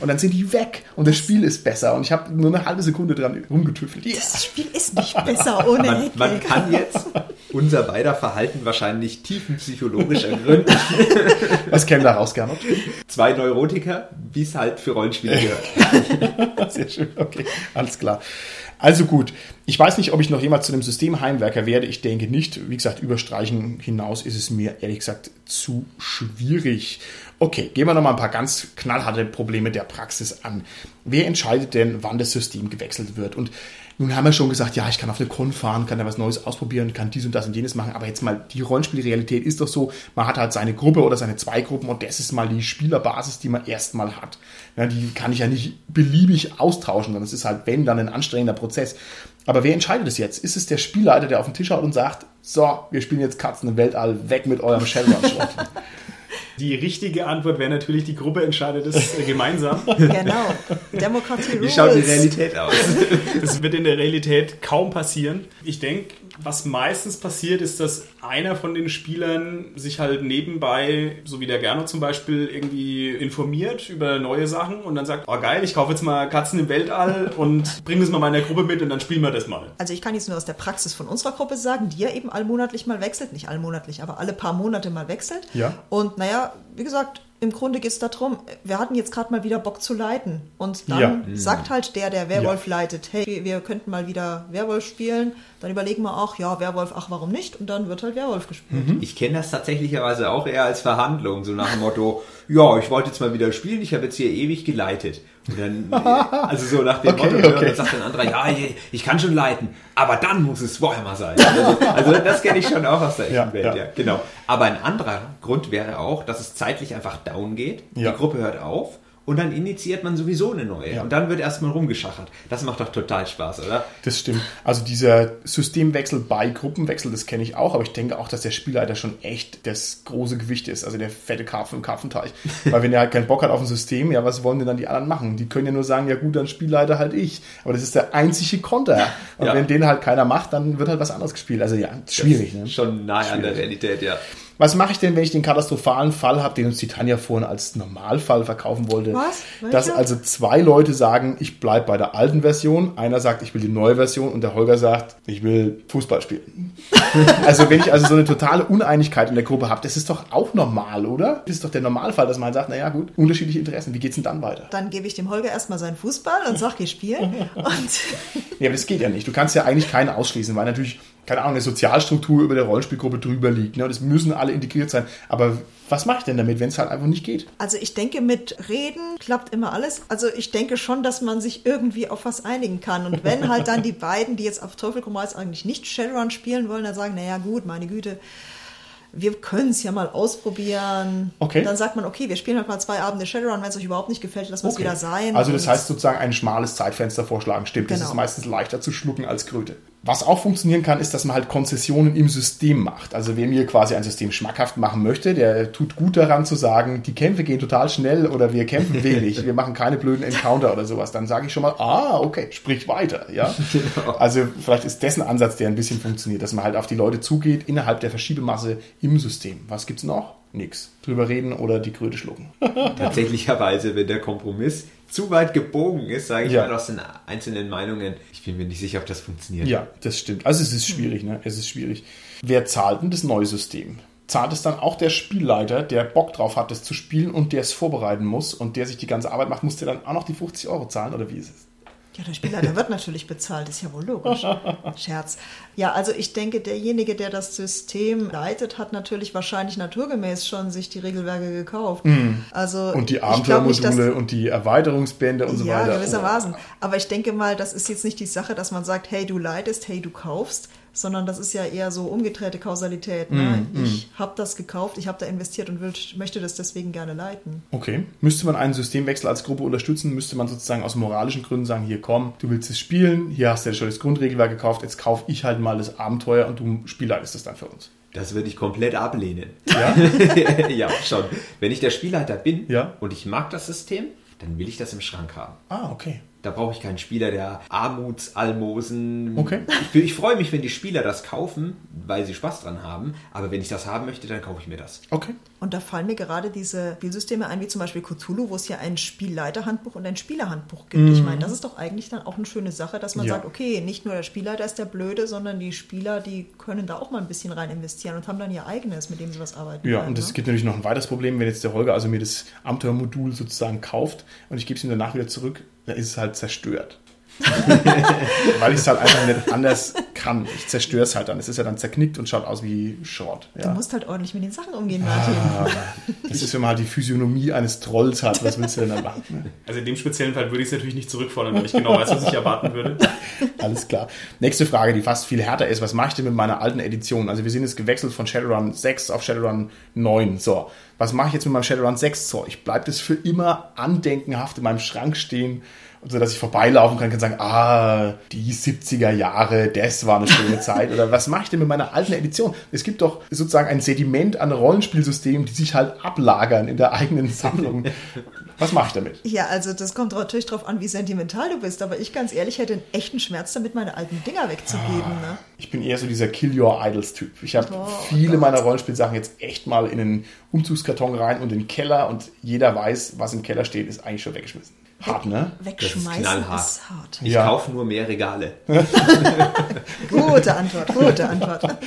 Und dann sind die weg und das Spiel ist besser. Und ich habe nur eine halbe Sekunde dran rumgetüffelt. Ja. Das Spiel ist nicht besser [laughs] ohne Man, Hacking. man kann jetzt unser beider Verhalten wahrscheinlich tiefenpsychologisch ergründen. [laughs] Was käme da raus, Gernot? Zwei Neurotiker, wie es halt für Rollenspiele gehört. [laughs] Sehr schön, okay, alles klar. Also gut, ich weiß nicht, ob ich noch jemals zu einem Systemheimwerker werde. Ich denke nicht. Wie gesagt, überstreichen hinaus ist es mir ehrlich gesagt zu schwierig. Okay, gehen wir noch mal ein paar ganz knallharte Probleme der Praxis an. Wer entscheidet denn, wann das System gewechselt wird? Und nun haben wir schon gesagt, ja, ich kann auf eine Con fahren, kann da was Neues ausprobieren, kann dies und das und jenes machen. Aber jetzt mal, die Rollenspielrealität ist doch so, man hat halt seine Gruppe oder seine zwei Gruppen und das ist mal die Spielerbasis, die man erstmal hat. Ja, die kann ich ja nicht beliebig austauschen, sondern es ist halt, wenn, dann ein anstrengender Prozess. Aber wer entscheidet es jetzt? Ist es der Spielleiter, der auf den Tisch haut und sagt, so, wir spielen jetzt Katzen im Weltall, weg mit eurem Shadowrun-Schrott? [laughs] Die richtige Antwort wäre natürlich, die Gruppe entscheidet es äh, gemeinsam. [laughs] Genau. Demokratie Wie rules. schaut die Realität aus? [laughs] Das wird in der Realität kaum passieren. Ich denke, was meistens passiert, ist, dass einer von den Spielern sich halt nebenbei, so wie der Gernot zum Beispiel, irgendwie informiert über neue Sachen und dann sagt, oh geil, ich kaufe jetzt mal Katzen im Weltall und bringe das mal meiner Gruppe mit und dann spielen wir das mal. Also ich kann jetzt nur aus der Praxis von unserer Gruppe sagen, die ja eben allmonatlich mal wechselt, nicht allmonatlich, aber alle paar Monate mal wechselt. Ja. Und naja, wie gesagt, im Grunde geht es darum, wir hatten jetzt gerade mal wieder Bock zu leiten. Und dann Ja. sagt halt der, der Werwolf leitet, hey, wir könnten mal wieder Werwolf spielen. Dann überlegen wir auch, ja, Werwolf, ach, warum nicht? Und dann wird halt Werwolf gespielt. Ich kenne das tatsächlicherweise auch eher als Verhandlung, so nach dem Motto, ja, ich wollte jetzt mal wieder spielen, ich habe jetzt hier ewig geleitet. Dann, also so nach dem [laughs] Okay, Motto, ne, okay. dann sagt ein anderer, ja, ich- kann schon leiten, aber dann muss es Warhammer sein. [laughs] Also, also das kenne ich schon auch aus der echten Ja, Welt, ja. ja. genau. Aber ein anderer Grund wäre auch, dass es zeitlich einfach down geht, die Gruppe hört auf und dann initiiert man sowieso eine neue. Ja. Und dann wird erstmal rumgeschachert. Das macht doch total Spaß, oder? Das stimmt. Also dieser Systemwechsel bei Gruppenwechsel, das kenne ich auch, aber ich denke auch, dass der Spielleiter schon echt das große Gewicht ist, also der fette Karpfen im Karpfenteich. [laughs] Weil wenn er halt keinen Bock hat auf ein System, ja, was wollen denn dann die anderen machen? Die können ja nur sagen, ja gut, dann Spielleiter halt ich. Aber das ist der einzige Konter. Und Ja. wenn den halt keiner macht, dann wird halt was anderes gespielt. Also ja, schwierig. Ne? Schon nahe an der Schwierig. Realität, ja. Was mache ich denn, wenn ich den katastrophalen Fall habe, den uns die Tanja vorhin als Normalfall verkaufen wollte? Was? Welcher? Dass also zwei Leute sagen, ich bleibe bei der alten Version. Einer sagt, ich will die neue Version und der Holger sagt, ich will Fußball spielen. [laughs] also wenn ich also so eine totale Uneinigkeit in der Gruppe habe, das ist doch auch normal, oder? Das ist doch der Normalfall, dass man sagt, naja gut, unterschiedliche Interessen, wie geht's denn dann weiter? Dann gebe ich dem Holger erstmal seinen Fußball und sag, geh spielen. [laughs] Und Ja, aber das geht ja nicht. Du kannst ja eigentlich keinen ausschließen, weil natürlich, keine Ahnung, eine Sozialstruktur über der Rollenspielgruppe drüber liegt. Ne? Und es müssen alle integriert sein. Aber was mache ich denn damit, wenn es halt einfach nicht geht? Also ich denke, mit Reden klappt immer alles. Also ich denke schon, dass man sich irgendwie auf was einigen kann. Und wenn halt dann die beiden, die jetzt auf Teufel komm raus eigentlich nicht Shadowrun spielen wollen, dann sagen, naja gut, meine Güte, wir können es ja mal ausprobieren. Okay. Und dann sagt man, okay, wir spielen halt mal zwei Abende Shadowrun. Wenn es euch überhaupt nicht gefällt, lassen wir es wieder sein. Also das heißt sozusagen ein schmales Zeitfenster vorschlagen. Stimmt, das Genau. ist meistens leichter zu schlucken als Kröte. Was auch funktionieren kann, ist, dass man halt Konzessionen im System macht. Also wer mir quasi ein System schmackhaft machen möchte, der tut gut daran zu sagen, die Kämpfe gehen total schnell oder wir kämpfen [laughs] wenig, wir machen keine blöden Encounter oder sowas. Dann sage ich schon mal, ah, okay, sprich weiter. Ja? [laughs] Also vielleicht ist das ein Ansatz, der ein bisschen funktioniert, dass man halt auf die Leute zugeht innerhalb der Verschiebemasse im System. Was gibt's noch? Nix. Drüber reden oder die Kröte schlucken. [laughs] Tatsächlicherweise, wenn der Kompromiss zu weit gebogen ist, sage ich Ja. mal aus den einzelnen Meinungen, ich bin mir nicht sicher, ob das funktioniert. Ja, das stimmt. Also es ist schwierig, ne? Es ist schwierig. Wer zahlt denn das neue System? Zahlt es dann auch der Spielleiter, der Bock drauf hat, das zu spielen und der es vorbereiten muss und der sich die ganze Arbeit macht, muss der dann auch noch die 50 Euro zahlen oder wie ist es? Ja, der Spielleiter wird natürlich bezahlt, ist ja wohl logisch. [laughs] Scherz. Ja, also ich denke, derjenige, der das System leitet, hat natürlich wahrscheinlich naturgemäß schon sich die Regelwerke gekauft. Also Mhm. Und die Abenteuermodule und die Erweiterungsbände und so ja, weiter. gewissermaßen. Aber ich denke mal, das ist jetzt nicht die Sache, dass man sagt, hey, du leitest, hey, du kaufst, sondern das ist ja eher so umgedrehte Kausalität. Ne? Mm, Ich habe das gekauft, ich habe da investiert und will, möchte das deswegen gerne leiten. Okay. Müsste man einen Systemwechsel als Gruppe unterstützen, müsste man sozusagen aus moralischen Gründen sagen, hier komm, du willst es spielen, hier hast du ja schon das Grundregelwerk gekauft, jetzt kauf ich halt mal das Abenteuer und du spielleitest es dann für uns. Das würde ich komplett ablehnen. Ja? [laughs] ja, schon. Wenn ich der Spielleiter bin Ja. und ich mag das System, dann will ich das im Schrank haben. ah, okay. Da brauche ich keinen Spieler, der Armutsalmosen. Okay. Ich, ich freue mich, wenn die Spieler das kaufen, weil sie Spaß dran haben. Aber wenn ich das haben möchte, dann kaufe ich mir das. Okay. Und da fallen mir gerade diese Spielsysteme ein, wie zum Beispiel Cthulhu, wo es ja ein Spielleiterhandbuch und ein Spielerhandbuch gibt. Ich meine, das ist doch eigentlich dann auch eine schöne Sache, dass man Mhm. Ja. sagt, okay, nicht nur der Spielleiter ist der Blöde, sondern die Spieler, die können da auch mal ein bisschen rein investieren und haben dann ihr eigenes, mit dem sie was arbeiten Ja, können, und es ne? gibt natürlich noch ein weiteres Problem, wenn jetzt der Holger also mir das Abenteuermodul sozusagen kauft und ich gebe es ihm danach wieder zurück, ist es halt zerstört. [laughs] Weil ich es halt einfach nicht anders kann. Ich zerstöre es halt dann. Es ist ja dann zerknickt und schaut aus wie Schrott. Du Ja. musst halt ordentlich mit den Sachen umgehen, Martin. Ah, das ist, wenn man halt die Physiognomie eines Trolls hat. Was willst du denn dann machen? ne? Also in dem speziellen Fall würde ich es natürlich nicht zurückfordern, weil ich genau weiß, was ich erwarten würde. [laughs] Alles klar. Nächste Frage, die fast viel härter ist. Was mache ich denn mit meiner alten Edition? Also wir sind jetzt gewechselt von Shadowrun 6 auf Shadowrun 9. So, was mache ich jetzt mit meinem Shadowrun 6 Zeug? Bleibt es für immer andenkenhaft in meinem Schrank stehen, so dass ich vorbeilaufen kann und kann sagen, ah, die 70er Jahre, das war eine schöne [laughs] Zeit. Oder was mache ich denn mit meiner alten Edition? Es gibt doch sozusagen ein Sediment an Rollenspielsystemen, die sich halt ablagern in der eigenen [laughs] Sammlung. Was mache ich damit? Ja, also das kommt natürlich drauf an, wie sentimental du bist, aber ich ganz ehrlich hätte einen echten Schmerz damit, meine alten Dinger wegzugeben. Ne? Ich bin eher so dieser Kill Your Idols Typ. Ich habe Oh viele Gott. meiner Rollenspielsachen jetzt echt mal in einen Umzugskarton rein und in den Keller und jeder weiß, was im Keller steht, ist eigentlich schon weggeschmissen. Hart, ne? Wegschmeißen knallhart. ist hart. Ich Ja. kaufe nur mehr Regale. [laughs] Gute Antwort, gute Antwort. [laughs]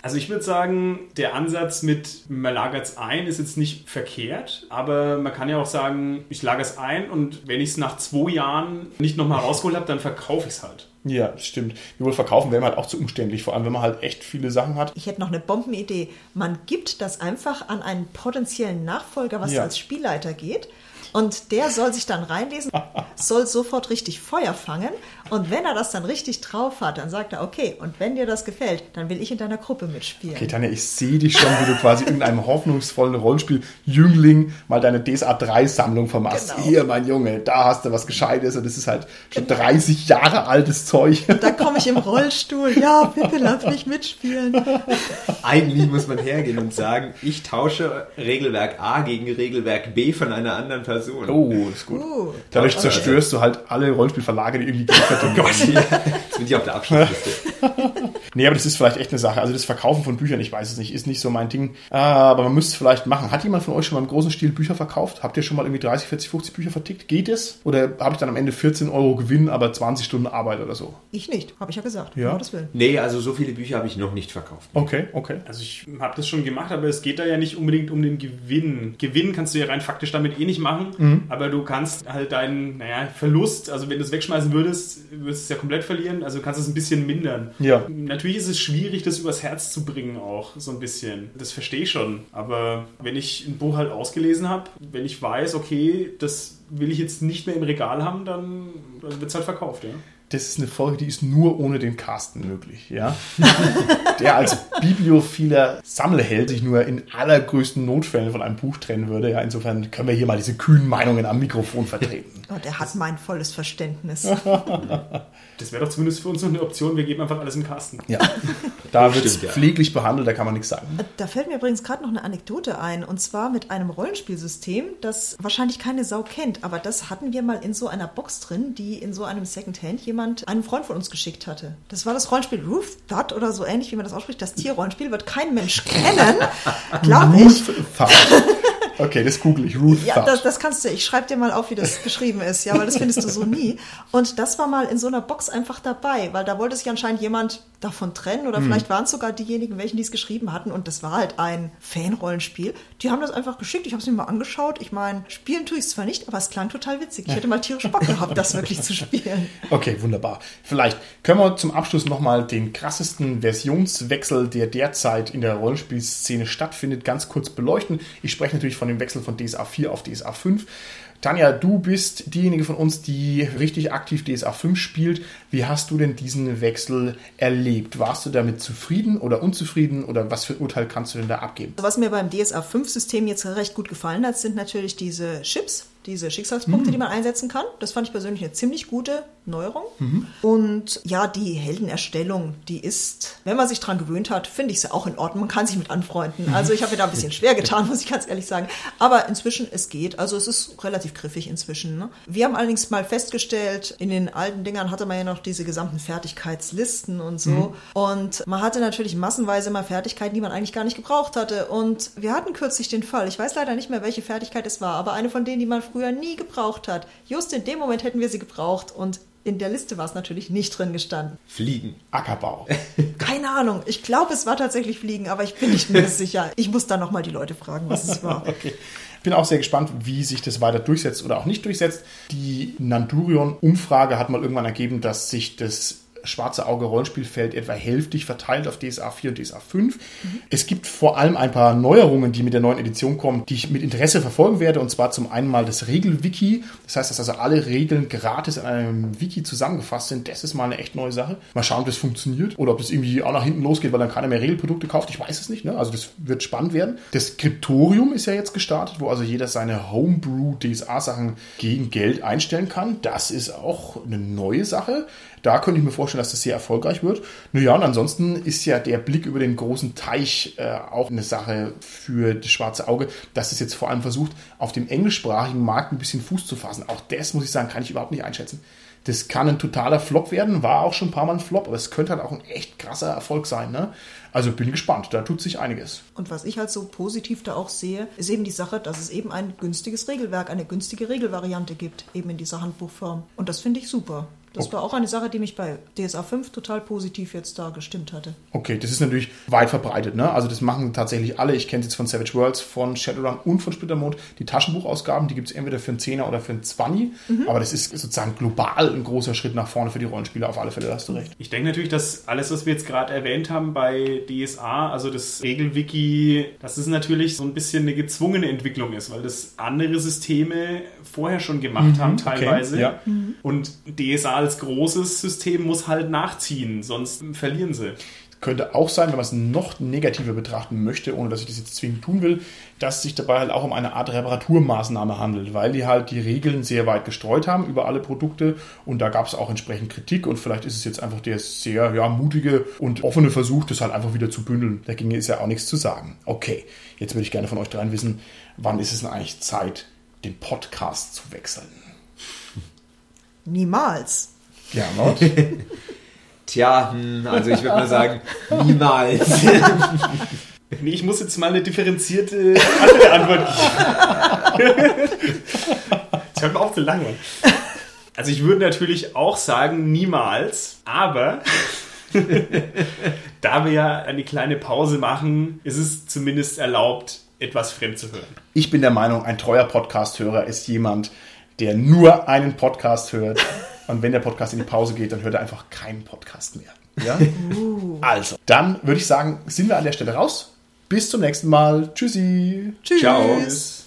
Also ich würde sagen, der Ansatz mit man lagert es ein ist jetzt nicht verkehrt, aber man kann ja auch sagen, ich lagere es ein und wenn ich es nach zwei Jahren nicht nochmal rausgeholt habe, dann verkaufe ich es halt. Ja, stimmt. Wohl verkaufen wäre halt auch zu umständlich, vor allem wenn man halt echt viele Sachen hat. Ich hätte noch eine Bombenidee. Man gibt das einfach an einen potenziellen Nachfolger, was Ja. als Spielleiter geht. Und der soll sich dann reinlesen, soll sofort richtig Feuer fangen. Und wenn er das dann richtig drauf hat, dann sagt er, okay, und wenn dir das gefällt, dann will ich in deiner Gruppe mitspielen. Okay, Tanja, ich sehe dich schon, wie du quasi irgendeinem hoffnungsvollen Rollenspiel-Jüngling mal deine DSA 3-Sammlung vermachst. Genau. Hier, mein Junge, da hast du was Gescheites und das ist halt schon 30 Jahre altes Zeug. [laughs] Da komme ich im Rollstuhl. Ja, bitte lass mich mitspielen. Eigentlich muss man hergehen und sagen, ich tausche Regelwerk A gegen Regelwerk B von einer anderen Person. Oh, ist gut. Uh, Dadurch zerstörst du halt alle Rollenspielverlage, die irgendwie Geld. Gott, ja. Jetzt bin ich auf der Abschlussliste. [laughs] Nee, aber das ist vielleicht echt eine Sache. Also das Verkaufen von Büchern, ich weiß es nicht, ist nicht so mein Ding. Aber man müsste es vielleicht machen. Hat jemand von euch schon mal im großen Stil Bücher verkauft? Habt ihr schon mal irgendwie 30, 40, 50 Bücher vertickt? Geht es? Oder habe ich dann am Ende 14 Euro Gewinn, aber 20 Stunden Arbeit oder so? Ich nicht, habe ich ja gesagt. Ja. Um Gottes Willen. Nee, also so viele Bücher habe ich noch nicht verkauft. Okay, okay. Also ich habe das schon gemacht, aber es geht da ja nicht unbedingt um den Gewinn. Gewinn kannst du ja rein faktisch damit eh nicht machen, aber du kannst halt deinen naja, Verlust, also wenn du es wegschmeißen würdest, würdest du es ja komplett verlieren, also du kannst es ein bisschen mindern. Ja. Natürlich ist es schwierig, das übers Herz zu bringen auch, so ein bisschen. Das verstehe ich schon. Aber wenn ich ein Buch halt ausgelesen habe, wenn ich weiß, okay, das will ich jetzt nicht mehr im Regal haben, dann, dann wird es halt verkauft, ja. Das ist eine Folge, die ist nur ohne den Carsten möglich, ja. [laughs] Der als bibliophiler Sammlerheld sich nur in allergrößten Notfällen von einem Buch trennen würde. Ja, insofern können wir hier mal diese kühnen Meinungen am Mikrofon vertreten. Und er hat mein volles Verständnis. [laughs] Das wäre doch zumindest für uns noch eine Option, wir geben einfach alles im Kasten. Ja. Da wird es pfleglich behandelt, da kann man nichts sagen. Da fällt mir übrigens gerade noch eine Anekdote ein, und zwar mit einem Rollenspielsystem, das wahrscheinlich keine Sau kennt, aber das hatten wir mal in so einer Box drin, die in so einem Secondhand jemand, einen Freund von uns geschickt hatte. Das war das Rollenspiel Ruth Thud oder so ähnlich, wie man das ausspricht. Das Tierrollenspiel wird kein Mensch kennen, [laughs] glaube ich. Thud. Okay, das google ich. Ruth Ja, Thud. das, das kannst du. Ich schreibe dir mal auf, wie das geschrieben ist, ja, weil das findest du so nie. Und das war mal in so einer Box einfach dabei, weil da wollte sich anscheinend jemand davon trennen oder vielleicht waren es sogar diejenigen, welchen die es geschrieben hatten. Und das war halt ein Fan-Rollenspiel. Die haben das einfach geschickt. Ich habe es mir mal angeschaut. Ich meine, spielen tue ich es zwar nicht, aber es klang total witzig. Ich hätte mal tierisch Bock gehabt, das wirklich zu spielen. [laughs] Okay, wunderbar. Vielleicht können wir zum Abschluss nochmal den krassesten Versionswechsel, der derzeit in der Rollenspielszene stattfindet, ganz kurz beleuchten. Ich spreche natürlich von dem Wechsel von DSA 4 auf DSA 5. Tanja, du bist diejenige von uns, die richtig aktiv DSA 5 spielt. Wie hast du denn diesen Wechsel erlebt? Warst du damit zufrieden oder unzufrieden oder was für ein Urteil kannst du denn da abgeben? Was mir beim DSA 5-System jetzt recht gut gefallen hat, sind natürlich diese Chips, diese Schicksalspunkte, die man einsetzen kann. Das fand ich persönlich eine ziemlich gute Neuerung. Und ja, die Heldenerstellung, die ist, wenn man sich dran gewöhnt hat, finde ich sie auch in Ordnung. Man kann sich mit anfreunden. [laughs] Also ich habe mir da ein bisschen schwer getan, muss ich ganz ehrlich sagen. Aber inzwischen, es geht. Also es ist relativ griffig inzwischen. Ne? Wir haben allerdings mal festgestellt, in den alten Dingern hatte man ja noch diese gesamten Fertigkeitslisten und so. Und man hatte natürlich massenweise mal Fertigkeiten, die man eigentlich gar nicht gebraucht hatte. Und wir hatten kürzlich den Fall, ich weiß leider nicht mehr, welche Fertigkeit es war, aber eine von denen, die man früher nie gebraucht hat. Just in dem Moment hätten wir sie gebraucht und in der Liste war es natürlich nicht drin gestanden. Fliegen. Ackerbau. [laughs] Keine Ahnung. Ich glaube, es war tatsächlich Fliegen, aber ich bin nicht mehr [laughs] sicher. Ich muss da nochmal die Leute fragen, was es war. [laughs] Okay. Bin auch sehr gespannt, wie sich das weiter durchsetzt oder auch nicht durchsetzt. Die Nandurion-Umfrage hat mal irgendwann ergeben, dass sich das schwarze Auge Rollenspielfeld etwa hälftig verteilt auf DSA 4 und DSA 5. Es gibt vor allem ein paar Neuerungen, die mit der neuen Edition kommen, die ich mit Interesse verfolgen werde. Und zwar zum einen mal das Regelwiki. Das heißt, dass also alle Regeln gratis in einem Wiki zusammengefasst sind. Das ist mal eine echt neue Sache. Mal schauen, ob das funktioniert oder ob das irgendwie auch nach hinten losgeht, weil dann keiner mehr Regelprodukte kauft. Ich weiß es nicht. Ne? Also das wird spannend werden. Das Skriptorium ist ja jetzt gestartet, wo also jeder seine Homebrew DSA-Sachen gegen Geld einstellen kann. Das ist auch eine neue Sache. Da könnte ich mir vorstellen, dass das sehr erfolgreich wird. Naja, und ansonsten ist ja der Blick über den großen Teich äh, auch eine Sache für das schwarze Auge, dass es jetzt vor allem versucht, auf dem englischsprachigen Markt ein bisschen Fuß zu fassen. Auch das, muss ich sagen, kann ich überhaupt nicht einschätzen. Das kann ein totaler Flop werden, war auch schon ein paar Mal ein Flop, aber es könnte halt auch ein echt krasser Erfolg sein. Ne? Also bin gespannt, da tut sich einiges. Und was ich halt so positiv da auch sehe, ist eben die Sache, dass es eben ein günstiges Regelwerk, eine günstige Regelvariante gibt, eben in dieser Handbuchform. Und das finde ich super. Das Okay. war auch eine Sache, die mich bei DSA 5 total positiv jetzt da gestimmt hatte. Okay, das ist natürlich weit verbreitet. Ne? Also das machen tatsächlich alle. Ich kenne es jetzt von Savage Worlds, von Shadowrun und von Splittermond. Die Taschenbuchausgaben, die gibt es entweder für einen Zehner oder für einen Zwanni. Aber das ist sozusagen global ein großer Schritt nach vorne für die Rollenspieler. Auf alle Fälle, da hast du recht. Ich denke natürlich, dass alles, was wir jetzt gerade erwähnt haben bei DSA, also das Regelwiki, dass es natürlich so ein bisschen eine gezwungene Entwicklung ist, weil das andere Systeme vorher schon gemacht haben teilweise. ja. Und DSA als großes System muss halt nachziehen, sonst verlieren sie. Könnte auch sein, wenn man es noch negativer betrachten möchte, ohne dass ich das jetzt zwingend tun will, dass es sich dabei halt auch um eine Art Reparaturmaßnahme handelt, weil die halt die Regeln sehr weit gestreut haben über alle Produkte und da gab es auch entsprechend Kritik und vielleicht ist es jetzt einfach der sehr ja, mutige und offene Versuch, das halt einfach wieder zu bündeln. Dagegen ist ja auch nichts zu sagen. Okay, jetzt würde ich gerne von euch dreien wissen, wann ist es denn eigentlich Zeit, den Podcast zu wechseln? Niemals. Gernot? [laughs] Tja, hm, also ich würde mal sagen, niemals. [laughs] Nee, ich muss jetzt mal eine differenzierte andere Antwort geben. [laughs] Ich hört mir auf zu langweilen. Also ich würde natürlich auch sagen, niemals, aber da wir ja eine kleine Pause machen, ist es zumindest erlaubt, etwas fremd zu hören. Ich bin der Meinung, ein treuer Podcast-Hörer ist jemand, der nur einen Podcast hört. Und wenn der Podcast in die Pause geht, dann hört er einfach keinen Podcast mehr. Ja? Also, dann würde ich sagen, sind wir an der Stelle raus. Bis zum nächsten Mal. Tschüssi. Tschüss. Ciao. Tschüss.